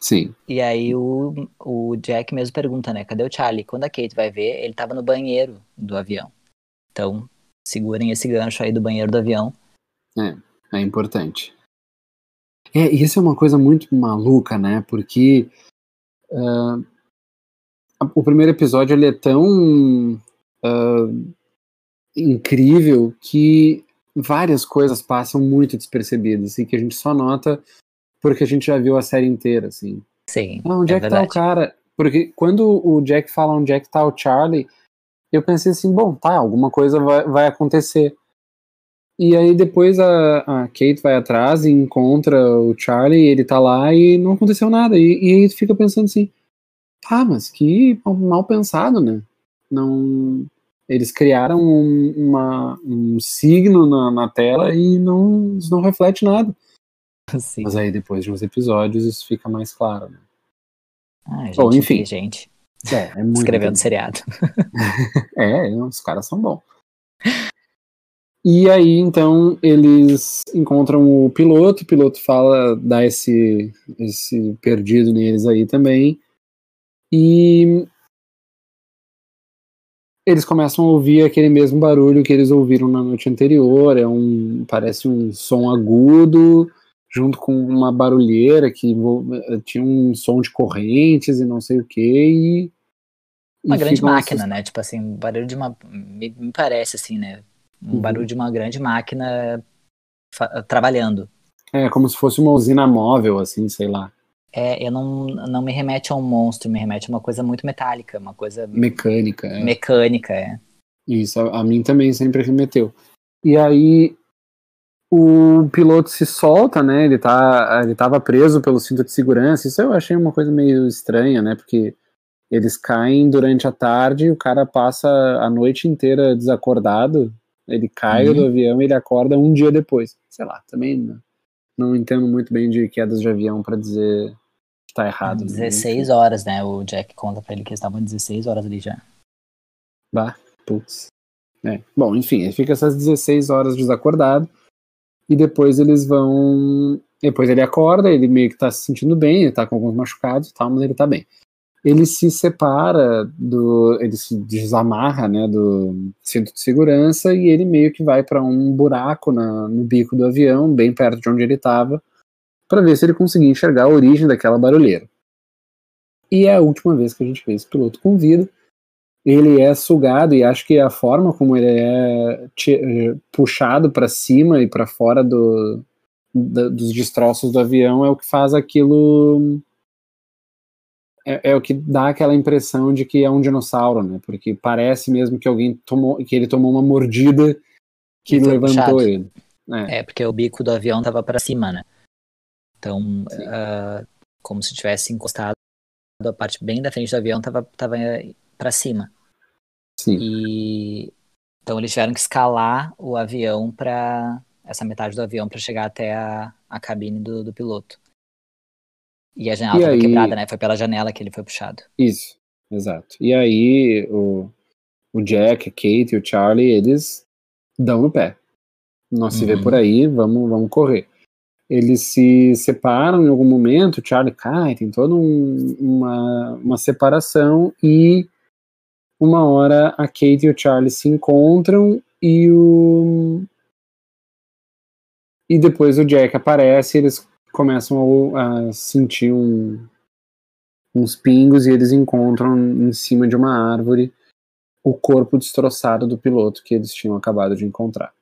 Speaker 2: Sim,
Speaker 1: E aí o, o Jack mesmo pergunta, né? Cadê o Charlie? Quando a Kate vai ver, ele tava no banheiro do avião. Então, segurem esse gancho aí do banheiro do avião.
Speaker 2: é importante. É, e isso é uma coisa muito maluca, né? Porque a- o primeiro episódio ele é tão ah, incrível que várias coisas passam muito despercebidas e que a gente só nota porque a gente já viu a série inteira, assim.
Speaker 1: Sim,
Speaker 2: Ah, onde é,
Speaker 1: é
Speaker 2: que tá o
Speaker 1: verdade.
Speaker 2: cara? Porque quando o Jack fala onde é que tá o Charlie, eu pensei assim, bom, tá, alguma coisa vai, vai acontecer. E aí depois a, a Kate vai atrás e encontra o Charlie, ele tá lá e não aconteceu nada. E, e aí fica pensando assim, ah, mas que mal- pensado, né? Não, eles criaram um, uma- um signo na, na tela e não, isso não reflete nada.
Speaker 1: Sim.
Speaker 2: Mas aí depois de uns episódios isso fica mais claro, né?
Speaker 1: Ah, gente
Speaker 2: Bom, enfim.
Speaker 1: inteligente.
Speaker 2: É, é muito
Speaker 1: Escrevendo seriado.
Speaker 2: É, os caras são bons. E aí, então, eles encontram o piloto, o piloto fala, dá esse, esse perdido neles aí também. E eles começam a ouvir aquele mesmo barulho que eles ouviram na noite anterior. É um, parece um som agudo, junto com uma barulheira que envol- tinha um som de correntes e não sei o que. E,
Speaker 1: Uma
Speaker 2: e
Speaker 1: grande máquina, né? Tipo assim, um barulho de uma. Me, me parece assim, né? Um
Speaker 2: Uhum.
Speaker 1: barulho de uma grande máquina trabalhando.
Speaker 2: É, como se fosse uma usina móvel, assim, sei lá,
Speaker 1: É, eu não, não me remete a um monstro, me remete a uma coisa muito metálica, uma coisa
Speaker 2: mecânica. é.
Speaker 1: mecânica, é.
Speaker 2: Isso, a, a mim também sempre remeteu. E aí o piloto se solta, né? Ele tá, ele tava preso pelo cinto de segurança. Isso eu achei uma coisa meio estranha, né? Porque eles caem durante a tarde e o cara passa a noite inteira desacordado. Ele cai
Speaker 1: Uhum.
Speaker 2: do avião e ele acorda um dia depois. Sei lá, também não, não entendo muito bem de quedas de avião pra dizer que tá errado. né?
Speaker 1: 16 horas, né? O Jack conta pra ele que eles estavam 16 horas ali já.
Speaker 2: Bah, putz. É. Bom, enfim, ele fica essas 16 horas desacordado. E depois eles vão. Depois ele acorda, ele meio que tá se sentindo bem, ele tá com alguns machucados e tal, mas ele tá bem. Ele se separa do. Ele se desamarra, né, do cinto de segurança e ele meio que vai para um buraco na, no bico do avião, bem perto de onde ele tava, para ver se ele conseguia enxergar a origem daquela barulheira. E é a última vez que a gente vê esse piloto com vida ele é sugado e acho que a forma como ele é eh, puxado para cima e para fora do, dos destroços do avião é o que faz aquilo é, é o que dá aquela impressão de que é um dinossauro, né? Porque parece mesmo que alguém tomou que ele tomou uma mordida que levantou ele. É,
Speaker 1: É, porque o bico do avião tava pra cima, né? Então, ah, como se tivesse encostado a parte bem da frente do avião, tava, tava pra cima.
Speaker 2: Sim.
Speaker 1: E então eles tiveram que escalar o avião para essa metade do avião para chegar até a, a cabine do, do piloto. E a janela
Speaker 2: E
Speaker 1: tava
Speaker 2: aí-
Speaker 1: quebrada, né? Foi pela janela que ele foi puxado.
Speaker 2: Isso, exato. E aí o, o Jack, a Kate e o Charlie, eles dão no pé. Nós se vê
Speaker 1: Uhum.
Speaker 2: por aí, vamos, vamos correr. eles se separam em algum momento, o Charlie cai, tem toda um, uma, uma separação e uma hora a Kate e o Charlie se encontram e o e depois o Jack aparece e eles começam a, a sentir um, uns pingos e eles encontram em cima de uma árvore o corpo destroçado do piloto que eles tinham acabado de encontrar.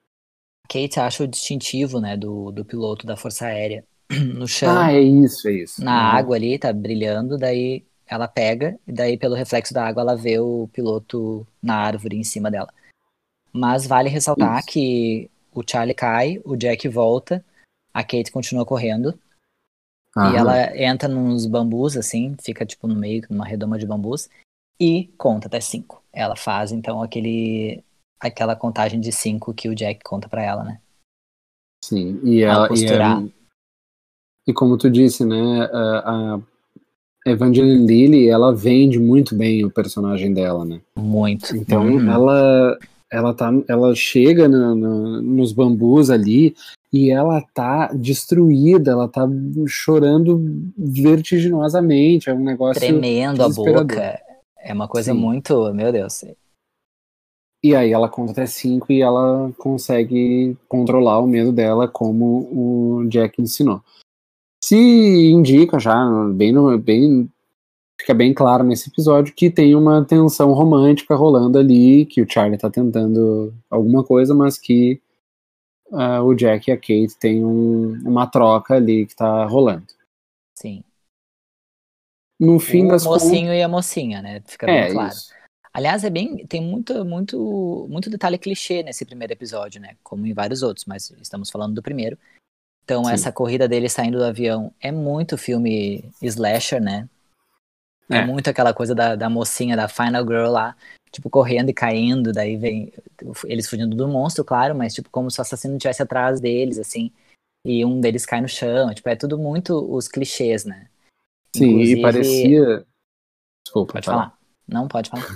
Speaker 1: Kate acha o distintivo, né, do, do piloto da Força Aérea no chão.
Speaker 2: Ah, é isso, é isso.
Speaker 1: Na uhum. água ali, tá brilhando, daí ela pega, e daí pelo reflexo da água ela vê o piloto na árvore em cima dela. Mas vale ressaltar isso. que o Charlie cai, o Jack volta, a Kate continua correndo. Aham. E ela entra nos bambus, assim, fica tipo no meio, numa redoma de bambus, e conta até cinco. Ela faz então aquele aquela contagem de cinco que o Jack conta para ela, né?
Speaker 2: Sim, e ela e, é, e como tu disse, né, a, a Evangeline Lilly, ela vende muito bem o personagem dela, né?
Speaker 1: Muito.
Speaker 2: Então uhum. ela ela tá ela chega no, no, nos bambus ali e ela tá destruída, ela tá chorando vertiginosamente, é um negócio
Speaker 1: tremendo a boca. É uma coisa Sim. muito, meu Deus.
Speaker 2: E aí ela conta até cinco e ela consegue controlar o medo dela como o Jack ensinou. Se indica já, bem, no, bem fica bem claro nesse episódio que tem uma tensão romântica rolando ali, que o Charlie tá tentando alguma coisa, mas que uh, o Jack e a Kate têm um, uma troca ali que tá rolando.
Speaker 1: Sim.
Speaker 2: No fim
Speaker 1: o
Speaker 2: das
Speaker 1: mocinho contas... e a mocinha, né? Fica bem é, claro. Isso. Aliás, é bem, tem muito, muito, muito detalhe clichê nesse primeiro episódio, né? Como em vários outros, mas estamos falando do primeiro. Então, Sim. essa corrida dele saindo do avião é muito filme slasher, né? É, é muito aquela coisa da, da mocinha, da Final Girl lá, tipo, correndo e caindo, daí vem eles fugindo do monstro, claro, mas tipo, como se o assassino estivesse atrás deles, assim, e um deles cai no chão, tipo, é tudo muito os clichês, né?
Speaker 2: Sim, Inclusive... e parecia.
Speaker 1: Desculpa. Pode falar. falar. Não, pode falar.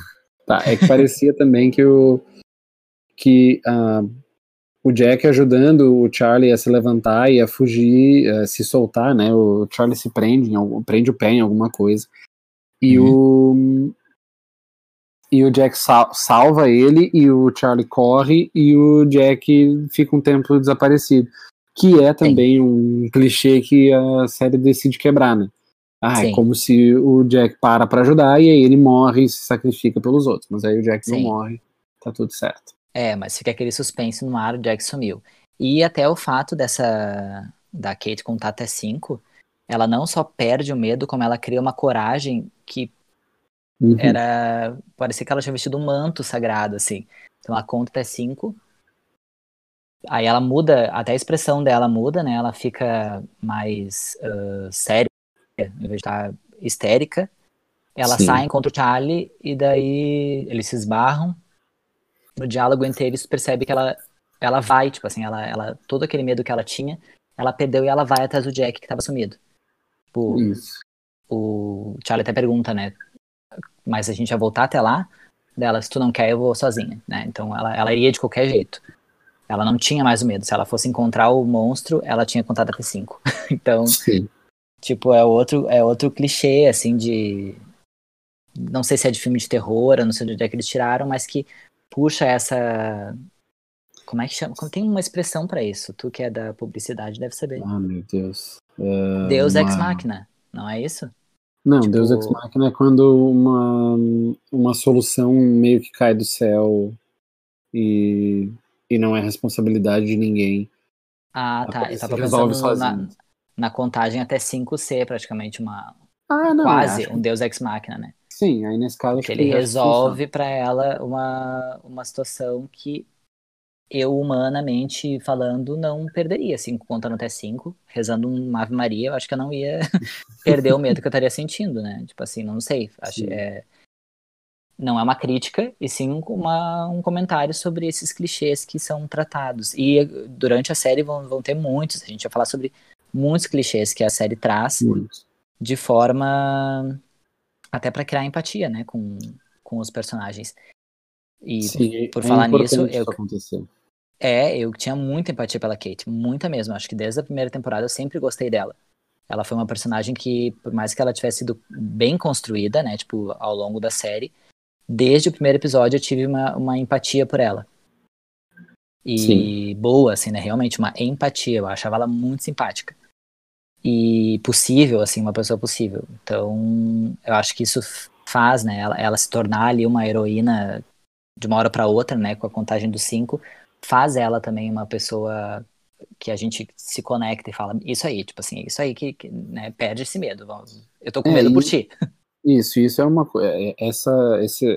Speaker 2: Tá, é que parecia também que o que uh, o Jack ajudando o Charlie a se levantar e a fugir, a se soltar, né? O Charlie se prende, em, prende o pé em alguma coisa. E uhum. o e o Jack sal, salva ele e o Charlie corre e o Jack fica um tempo desaparecido, que é também Sim. um clichê que a série decide quebrar, né? Ah, é Sim. é como se o Jack para para ajudar e aí ele morre e se sacrifica pelos outros. Mas aí o Jack Sim. não morre, tá tudo certo.
Speaker 1: É, mas fica aquele suspense no ar, o Jack sumiu. E até o fato dessa. da Kate contar até 5, ela não só perde o medo, como ela cria uma coragem que uhum. era. parecia que ela tinha vestido um manto sagrado, assim. Então ela conta até 5. Aí ela muda, até a expressão dela muda, né? Ela fica mais uh, séria em vez de estar histérica. Ela Sim. sai, encontra o Charlie, e daí eles se esbarram. No diálogo entre eles, percebe que ela, ela vai, tipo assim, ela, ela, todo aquele medo que ela tinha, ela perdeu e ela vai atrás do Jack, que estava sumido. Tipo, Isso. O Charlie até pergunta, né? Mas a gente vai voltar até lá? Dela, se tu não quer, eu vou sozinha, né? Então ela, ela iria de qualquer jeito. Ela não tinha mais o medo. Se ela fosse encontrar o monstro, ela tinha contado até cinco. então, Sim. Tipo, é outro, é outro clichê, assim, de. Não sei se é de filme de terror, eu não sei de onde é que eles tiraram, mas que puxa essa. Como é que chama? Tem uma expressão para isso. Tu que é da publicidade deve saber.
Speaker 2: Ah, meu Deus.
Speaker 1: Uh, Deus uma... ex machina, não é isso?
Speaker 2: Não, tipo... Deus ex machina é quando uma, uma solução meio que cai do céu e, e não é responsabilidade de ninguém.
Speaker 1: Ah, tá. Eu tava pensando na, na contagem até 5C, praticamente uma.
Speaker 2: Ah, não,
Speaker 1: quase um Deus Ex Machina, né?
Speaker 2: Sim, aí nesse caso.
Speaker 1: Que ele resolve para ela uma, uma situação que eu, humanamente falando, não perderia. Assim, contando até 5, rezando um Ave Maria, eu acho que eu não ia perder o medo que eu estaria sentindo, né? Tipo assim, não sei. Acho, é, não é uma crítica, e sim uma, um comentário sobre esses clichês que são tratados. E durante a série vão, vão ter muitos. A gente vai falar sobre muitos clichês que a série traz Muito. de forma até para criar empatia, né, com, com os personagens. E
Speaker 2: Sim,
Speaker 1: por é falar nisso, eu, É, eu tinha muita empatia pela Kate, muita mesmo. Acho que desde a primeira temporada eu sempre gostei dela. Ela foi uma personagem que, por mais que ela tivesse sido bem construída, né, tipo, ao longo da série, desde o primeiro episódio eu tive uma, uma empatia por ela. E Sim. boa, assim, né, realmente uma empatia. Eu achava ela muito simpática. E possível, assim, uma pessoa possível. Então, eu acho que isso faz, né, ela, ela se tornar ali uma heroína de uma hora para outra, né, com a contagem dos cinco, faz ela também uma pessoa que a gente se conecta e fala isso aí, tipo assim, isso aí que, que né, perde esse medo. Eu tô com é, medo por ti.
Speaker 2: Isso, isso é uma coisa. É, essa,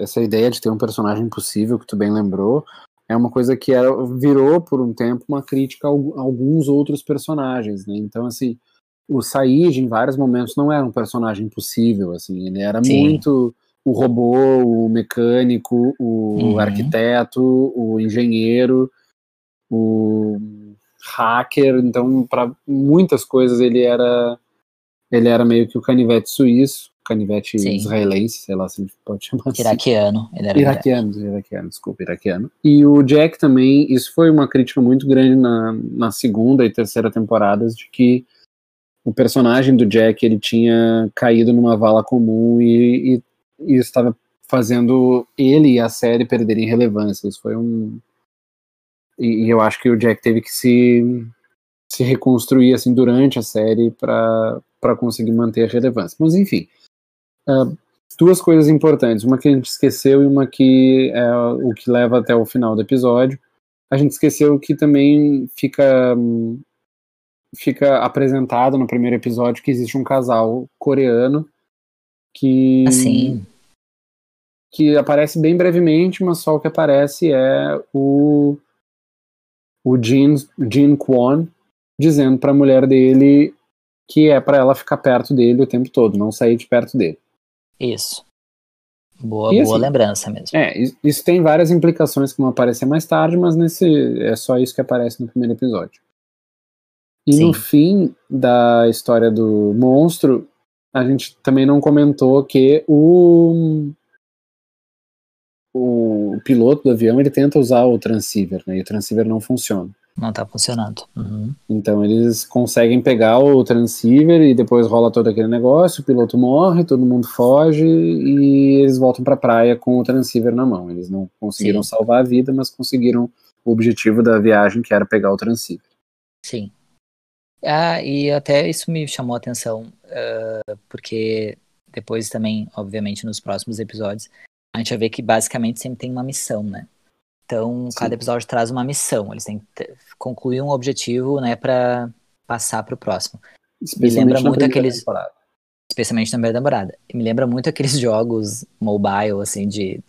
Speaker 2: essa ideia de ter um personagem impossível, que tu bem lembrou, é uma coisa que era, virou por um tempo uma crítica a alguns outros personagens, né? Então, assim, o Said, em vários momentos, não era um personagem impossível, assim, ele era Sim. muito o robô, o mecânico, o uhum. arquiteto, o engenheiro, o hacker, então para muitas coisas ele era ele era meio que o canivete suíço, canivete Sim. israelense, sei lá se a gente pode chamar
Speaker 1: assim. Iraquiano.
Speaker 2: Ele era iraquiano, iraquiano, desculpa, iraquiano. E o Jack também, isso foi uma crítica muito grande na, na segunda e terceira temporadas, de que o personagem do Jack, ele tinha caído numa vala comum e, e e estava fazendo ele e a série perderem relevância. Isso foi um. E, e, eu acho que o Jack teve que se, se reconstruir assim durante a série para conseguir manter a relevância. Mas enfim. Uh, duas coisas importantes. Uma que a gente esqueceu e uma que é o que leva até o final do episódio. A gente esqueceu que também fica. Fica apresentado no primeiro episódio que existe um casal coreano que.
Speaker 1: Assim
Speaker 2: que aparece bem brevemente, mas só o que aparece é o o Jin, Jin Kwon dizendo para a mulher dele que é para ela ficar perto dele o tempo todo, não sair de perto dele.
Speaker 1: Isso. Boa, e, boa assim, lembrança mesmo.
Speaker 2: É, isso tem várias implicações que vão aparecer mais tarde, mas nesse é só isso que aparece no primeiro episódio. E Sim. no fim da história do monstro, a gente também não comentou que o o piloto do avião ele tenta usar o transceiver, né? E o transceiver não funciona.
Speaker 1: Não tá funcionando. Uhum.
Speaker 2: Então eles conseguem pegar o transceiver e depois rola todo aquele negócio, o piloto morre, todo mundo foge e eles voltam pra praia com o transceiver na mão. Eles não conseguiram Sim. salvar a vida, mas conseguiram o objetivo da viagem, que era pegar o transceiver.
Speaker 1: Sim. Ah, e até isso me chamou a atenção, uh, porque depois também, obviamente, nos próximos episódios, a gente vai ver que basicamente sempre tem uma missão, né? Então, Sim. cada episódio traz uma missão. Eles têm que concluir um objetivo, né, para passar para o próximo. Me lembra muito aqueles. Temporada. Especialmente na primeira temporada. Me lembra muito aqueles jogos mobile, assim, de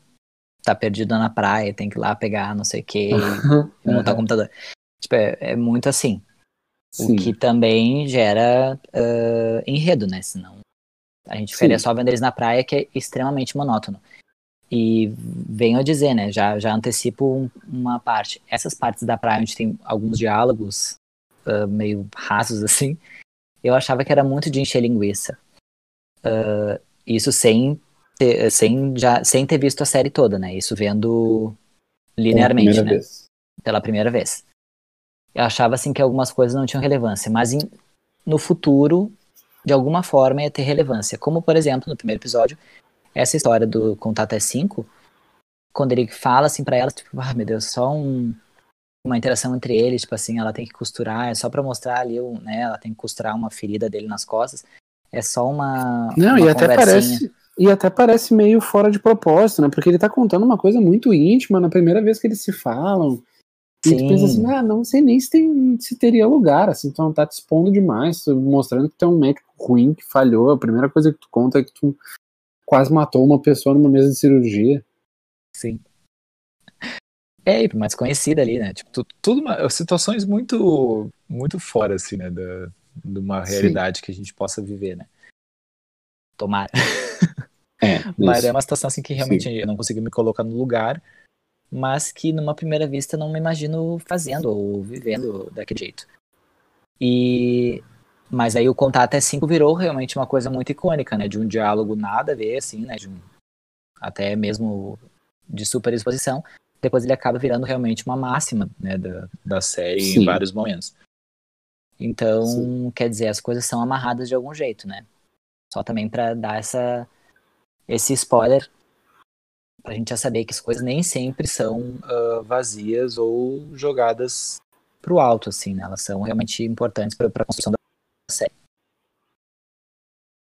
Speaker 1: tá perdido na praia, tem que ir lá pegar não sei o que montar o computador. Tipo, é, é muito assim. Sim. O que também gera uh, enredo, né? Senão a gente ficaria Sim. só vendo eles na praia, que é extremamente monótono. E venho a dizer, né? Já, já antecipo um, uma parte. Essas partes da praia onde tem alguns diálogos uh, meio rasos assim, eu achava que era muito de encher linguiça. Uh, isso sem ter, sem, já, sem ter visto a série toda, né? Isso vendo linearmente, pela né? Vez. Pela primeira vez. Eu achava assim que algumas coisas não tinham relevância, mas em, no futuro, de alguma forma, ia ter relevância. Como, por exemplo, no primeiro episódio, essa história do contato é 5, quando ele fala assim para ela, tipo, ah, meu Deus, só um, uma interação entre eles, tipo assim, ela tem que costurar, é só para mostrar ali, né, ela tem que costurar uma ferida dele nas costas. É só uma
Speaker 2: Não, uma e até parece e até parece meio fora de propósito, né? Porque ele tá contando uma coisa muito íntima na primeira vez que eles se falam. E Sim. tu pensa assim, ah, não sei nem se, tem, se teria lugar, assim, tu não tá te expondo demais, mostrando que tu é um médico ruim, que falhou, a primeira coisa que tu conta é que tu quase matou uma pessoa numa mesa de cirurgia.
Speaker 1: Sim. É, mais conhecida ali, né? Tipo, tudo, tudo uma, situações muito, muito fora, assim, né? Da, de uma realidade Sim. que a gente possa viver, né? Tomara. É, mas é uma situação assim que realmente Sim. eu não consigo me colocar no lugar, mas que numa primeira vista não me imagino fazendo ou vivendo daquele jeito. E mas aí o Contato é 5 virou realmente uma coisa muito icônica, né? De um diálogo nada a ver, assim, né? De um, até mesmo de super exposição, depois ele acaba virando realmente uma máxima né, da, da série
Speaker 2: Sim.
Speaker 1: em vários momentos. Então,
Speaker 2: Sim.
Speaker 1: quer dizer, as coisas são amarradas de algum jeito, né? Só também pra dar essa, esse spoiler pra gente já saber que as coisas nem sempre são ah, vazias ou jogadas pro alto, assim, né? Elas são realmente importantes pra, pra construção da série.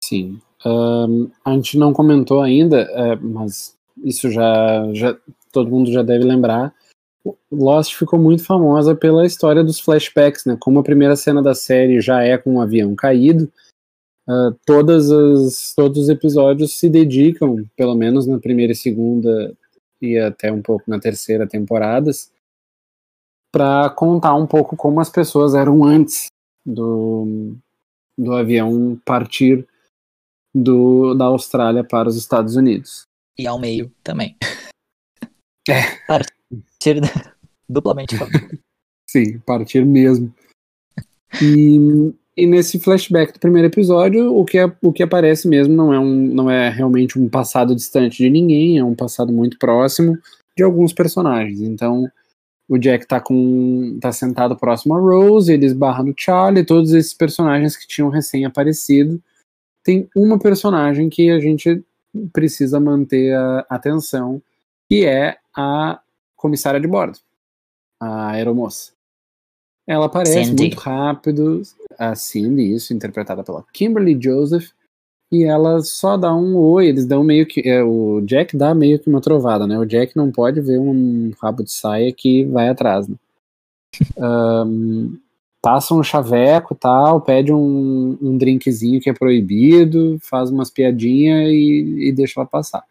Speaker 2: Sim. Ahn, a gente não comentou ainda, é, mas isso já, já todo mundo já deve lembrar. O Lost ficou muito famosa pela história dos flashbacks, né? Como a primeira cena da série já é com um avião caído, ah, todas as, todos os episódios se dedicam, pelo menos na primeira e segunda e até um pouco na terceira temporadas, para contar um pouco como as pessoas eram antes do, do avião partir do, da Austrália para os Estados Unidos.
Speaker 1: E ao meio também.
Speaker 2: É.
Speaker 1: Partir duplamente.
Speaker 2: Sim, partir mesmo. E, e nesse flashback do primeiro episódio, o que, é- o que aparece mesmo não é, um, não é realmente um passado distante de ninguém, é um passado muito próximo de alguns personagens. Então, o Jack tá, com, tá sentado próximo a Rose, ele esbarra no Charlie, todos esses personagens que tinham recém aparecido. Tem uma personagem que a gente precisa manter a atenção, que é a comissária de bordo, a aeromoça. Ela aparece
Speaker 1: Cindy.
Speaker 2: muito rápido, a Cindy, isso, interpretada pela Kimberly Joseph, e ela só dá um oi, eles dão meio que. é, o Jack dá meio que uma trovada, né? O Jack não pode ver um rabo de saia que vai atrás, né? Ahn, passa um chaveco tal, pede um, um drinkzinho que é proibido, faz umas piadinhas e, e deixa ela passar.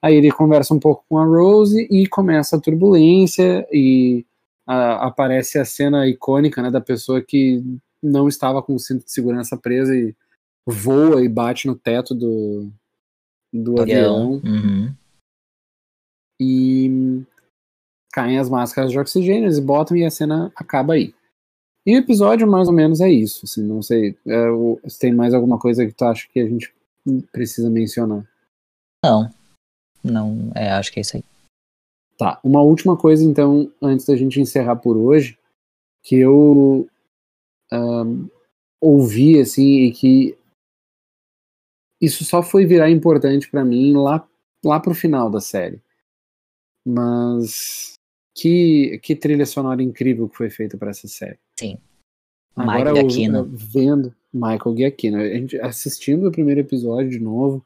Speaker 2: Aí ele conversa um pouco com a Rose e começa a turbulência e aparece a cena icônica né, da pessoa que não estava com o cinto de segurança preso e voa e bate no teto do, do avião
Speaker 1: Uhum.
Speaker 2: e caem as máscaras de oxigênio, eles botam e a cena acaba aí. E o episódio mais ou menos é isso, assim, não sei, é, o- se tem mais alguma coisa que tu acha que a gente precisa mencionar.
Speaker 1: Não. Não, é, acho que é isso aí.
Speaker 2: Tá, uma última coisa então, antes da gente encerrar por hoje, que eu ahn, ouvi assim e que isso só foi virar importante pra mim lá lá pro final da série. Mas que que trilha sonora incrível que foi feita pra essa série.
Speaker 1: Sim.
Speaker 2: Agora
Speaker 1: Michael Giacchino.
Speaker 2: eu vendo Michael Giacchino, a gente assistindo o primeiro episódio de novo,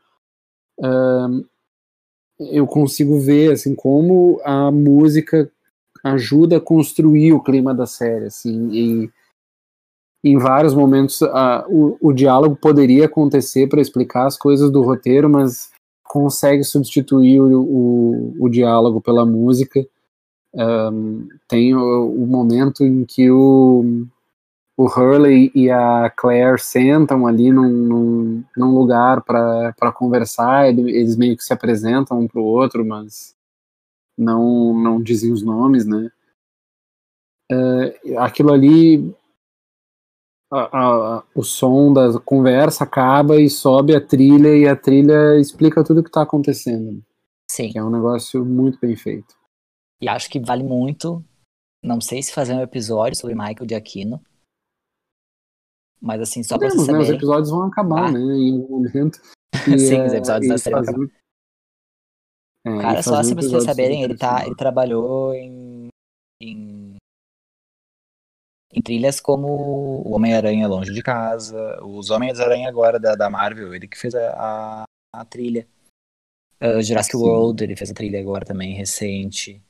Speaker 2: ahn, eu consigo ver assim como a música ajuda a construir o clima da série, assim, e em vários momentos a- o, o diálogo poderia acontecer para explicar as coisas do roteiro, mas consegue substituir o, o, o diálogo pela música. Ahn, tem o, o momento em que o, o Hurley e a Claire sentam ali num, num, num lugar para conversar, ele- eles meio que se apresentam um para o outro, mas não, não dizem os nomes, né? É, aquilo ali, a- a- o som da conversa acaba e sobe a trilha, e a trilha explica tudo o que está acontecendo,
Speaker 1: Sim.
Speaker 2: que é um negócio muito bem feito.
Speaker 1: E acho que vale muito. Não sei se fazer um episódio sobre Michael Giacchino. Mas assim, só pra
Speaker 2: Podemos,
Speaker 1: você
Speaker 2: né? Os
Speaker 1: saber.
Speaker 2: episódios vão acabar,
Speaker 1: Ah.
Speaker 2: né? Em algum momento.
Speaker 1: Sim,
Speaker 2: é,
Speaker 1: os episódios
Speaker 2: e
Speaker 1: da série vão
Speaker 2: fazer- É, e
Speaker 1: Cara, só pra vocês saberem, ele, tá, ele trabalhou em, em, em trilhas como o Homem-Aranha Longe de Casa, os Homens-Aranha agora da, da Marvel, ele que fez a, a, a trilha. Uh, Jurassic
Speaker 2: Sim.
Speaker 1: World, ele fez a trilha agora também, recente.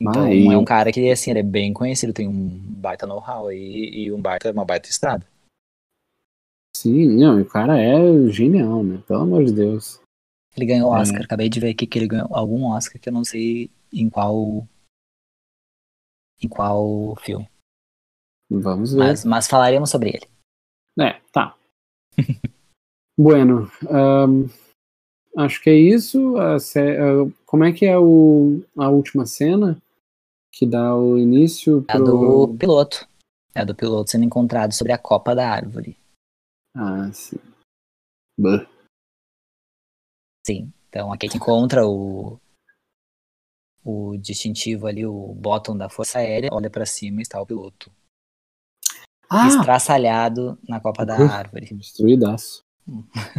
Speaker 1: Então
Speaker 2: Ah, e-
Speaker 1: é um cara que, assim, ele é bem conhecido, tem um baita know-how aí e um baita, uma baita estrada.
Speaker 2: Sim, não, o cara é genial, né? Pelo amor de Deus.
Speaker 1: Ele ganhou
Speaker 2: É.
Speaker 1: Oscar, acabei de ver aqui que ele ganhou algum Oscar que eu não sei em qual em qual filme.
Speaker 2: Vamos ver.
Speaker 1: Mas, mas falaremos sobre ele.
Speaker 2: É, tá. bueno, ahn, acho que é isso. Como é que é o, a última cena que dá o início
Speaker 1: É a
Speaker 2: pro...
Speaker 1: do piloto. É a do piloto sendo encontrado sobre a copa da árvore.
Speaker 2: Ah, sim. Bah.
Speaker 1: Sim. Então a Kate encontra o. o distintivo ali, o bottom da Força Aérea, olha para cima e está o piloto.
Speaker 2: Ah,
Speaker 1: Estraçalhado na copa da
Speaker 2: Uhum.
Speaker 1: árvore.
Speaker 2: destruidaço.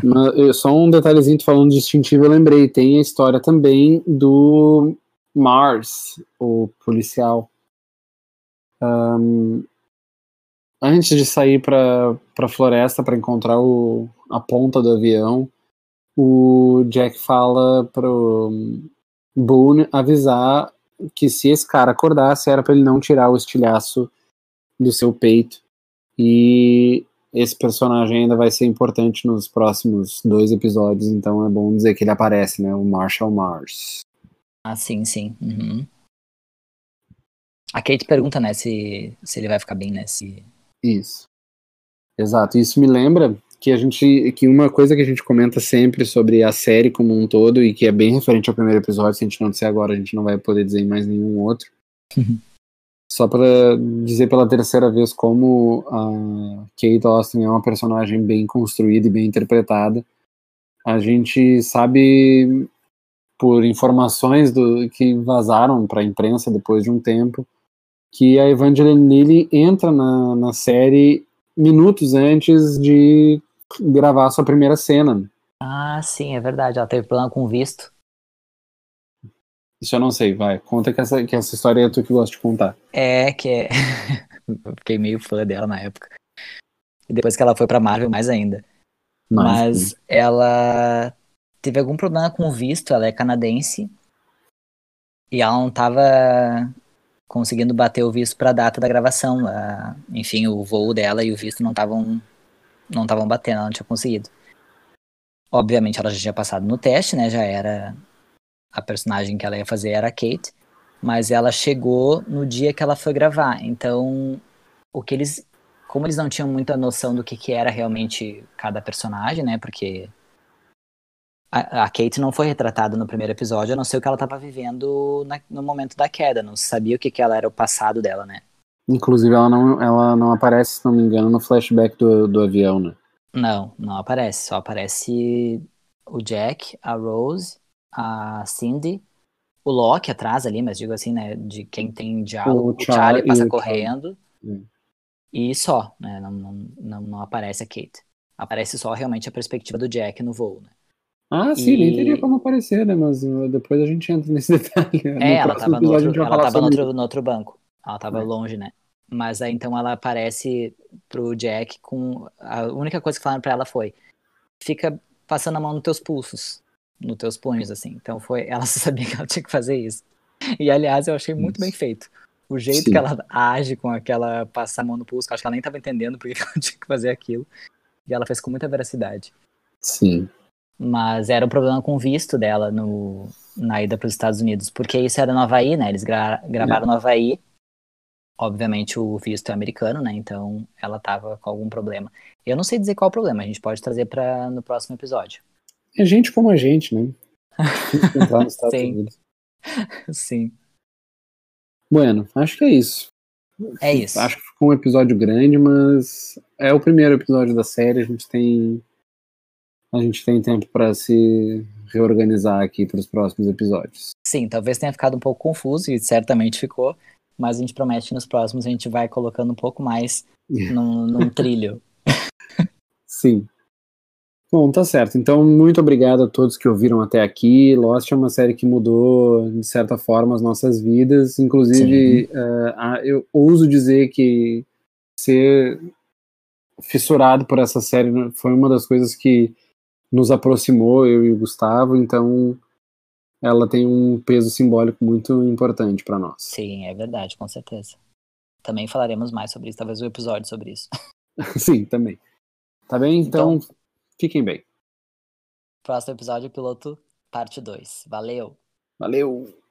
Speaker 2: Mas, eu- só um detalhezinho, falando de distintivo, eu lembrei. Tem a história também do Mars, o policial. Ahn, antes de sair para a floresta para encontrar o, a ponta do avião, o Jack fala pro Boone avisar que se esse cara acordasse era para ele não tirar o estilhaço do seu peito. E esse personagem ainda vai ser importante nos próximos dois episódios, então é bom dizer que ele aparece, né? O Marshall Mars.
Speaker 1: Ah, sim, sim. Uhum. A Kate pergunta, né, se, se ele vai ficar bem, né? Se...
Speaker 2: Isso. Exato. Isso me lembra que a gente. que uma coisa que a gente comenta sempre sobre a série como um todo, e que é bem referente ao primeiro episódio, se a gente não disser agora, a gente não vai poder dizer em mais nenhum outro. Só para dizer pela terceira vez como a Kate Austin é uma personagem bem construída e bem interpretada. A gente sabe por informações do, que vazaram para a imprensa depois de um tempo que a Evangeline Lilly entra na, na série minutos antes de gravar a sua primeira cena.
Speaker 1: Ah, sim, é verdade. Ela teve problema com o visto.
Speaker 2: Isso eu não sei, vai. Conta que essa, que essa história é tu que gosta de contar.
Speaker 1: É, que é. Fiquei meio fã dela na época. E depois que ela foi pra Marvel, mais ainda. Mas ela teve algum problema com o visto, ela é canadense. E ela não tava conseguindo bater o visto pra data da gravação. A- enfim, o voo dela e o visto não estavam não estavam batendo, ela não tinha conseguido. Obviamente ela já tinha passado no teste, né? Já era a personagem que ela ia fazer era a Kate, mas ela chegou no dia que ela foi gravar. Então, o que eles como eles não tinham muita noção do que, que era realmente cada personagem, né? Porque a, a Kate não foi retratada no primeiro episódio, a não ser o que ela estava vivendo na- no momento da queda. Não sabia o que, que ela era o passado dela, né?
Speaker 2: Inclusive, ela não, ela não aparece, se não me engano, no flashback do, do avião, né?
Speaker 1: Não, não aparece. Só aparece o Jack, a Rose, a Cindy, o Loki atrás ali, mas digo assim, né? De quem tem diálogo,
Speaker 2: O
Speaker 1: o,
Speaker 2: Char-
Speaker 1: Charlie passa
Speaker 2: o
Speaker 1: correndo.
Speaker 2: Hum.
Speaker 1: E só, né? Não, não, não, não aparece a Kate. Aparece só realmente a perspectiva do Jack no voo, né?
Speaker 2: Ah, sim, nem
Speaker 1: E-
Speaker 2: teria como aparecer, né? Mas uh, depois a gente entra nesse detalhe. No
Speaker 1: É, ela tava, no outro, ela tava no, outro, no outro banco. Ela tava
Speaker 2: É.
Speaker 1: longe, né? Mas aí então ela aparece pro Jack com. A única coisa que falaram pra ela foi: fica passando a mão nos teus pulsos, nos teus punhos, assim. Então foi. Ela só sabia que ela tinha que fazer isso. E aliás, eu achei muito bem feito. O jeito
Speaker 2: Sim.
Speaker 1: que ela age com aquela passar a mão no pulso, acho que ela nem tava entendendo porque que ela tinha que fazer aquilo. E ela fez com muita veracidade.
Speaker 2: Sim.
Speaker 1: Mas era um problema com o visto dela no, na ida para os Estados Unidos, porque isso era no Havaí, né? Eles gra- gravaram no Havaí. Obviamente o visto é americano, né? Então ela tava com algum problema. Eu não sei dizer qual o problema, a gente pode trazer para no próximo episódio.
Speaker 2: É gente como a gente, né? Entrar nos Estados
Speaker 1: Sim.
Speaker 2: Unidos.
Speaker 1: Sim,
Speaker 2: Bueno, acho que é isso.
Speaker 1: é isso.
Speaker 2: Acho que ficou um episódio grande, mas é o primeiro episódio da série. A gente tem a gente tem tempo para se reorganizar aqui para os próximos episódios.
Speaker 1: Sim, talvez tenha ficado um pouco confuso, e certamente ficou, mas a gente promete que nos próximos a gente vai colocando um pouco mais num, num trilho.
Speaker 2: Sim. Bom, tá certo. Então, muito obrigado a todos que ouviram até aqui. Lost é uma série que mudou, de certa forma, as nossas vidas. Inclusive, a- eu ouso dizer que ser fissurado por essa série foi uma das coisas que nos aproximou, eu e o Gustavo. Então, ela tem um peso simbólico muito importante para nós.
Speaker 1: Sim, é verdade, com certeza. Também falaremos mais sobre isso, talvez um episódio sobre isso.
Speaker 2: Sim, também. Tá bem? Então, fiquem bem.
Speaker 1: Próximo episódio, piloto, parte 2. Valeu!
Speaker 2: Valeu!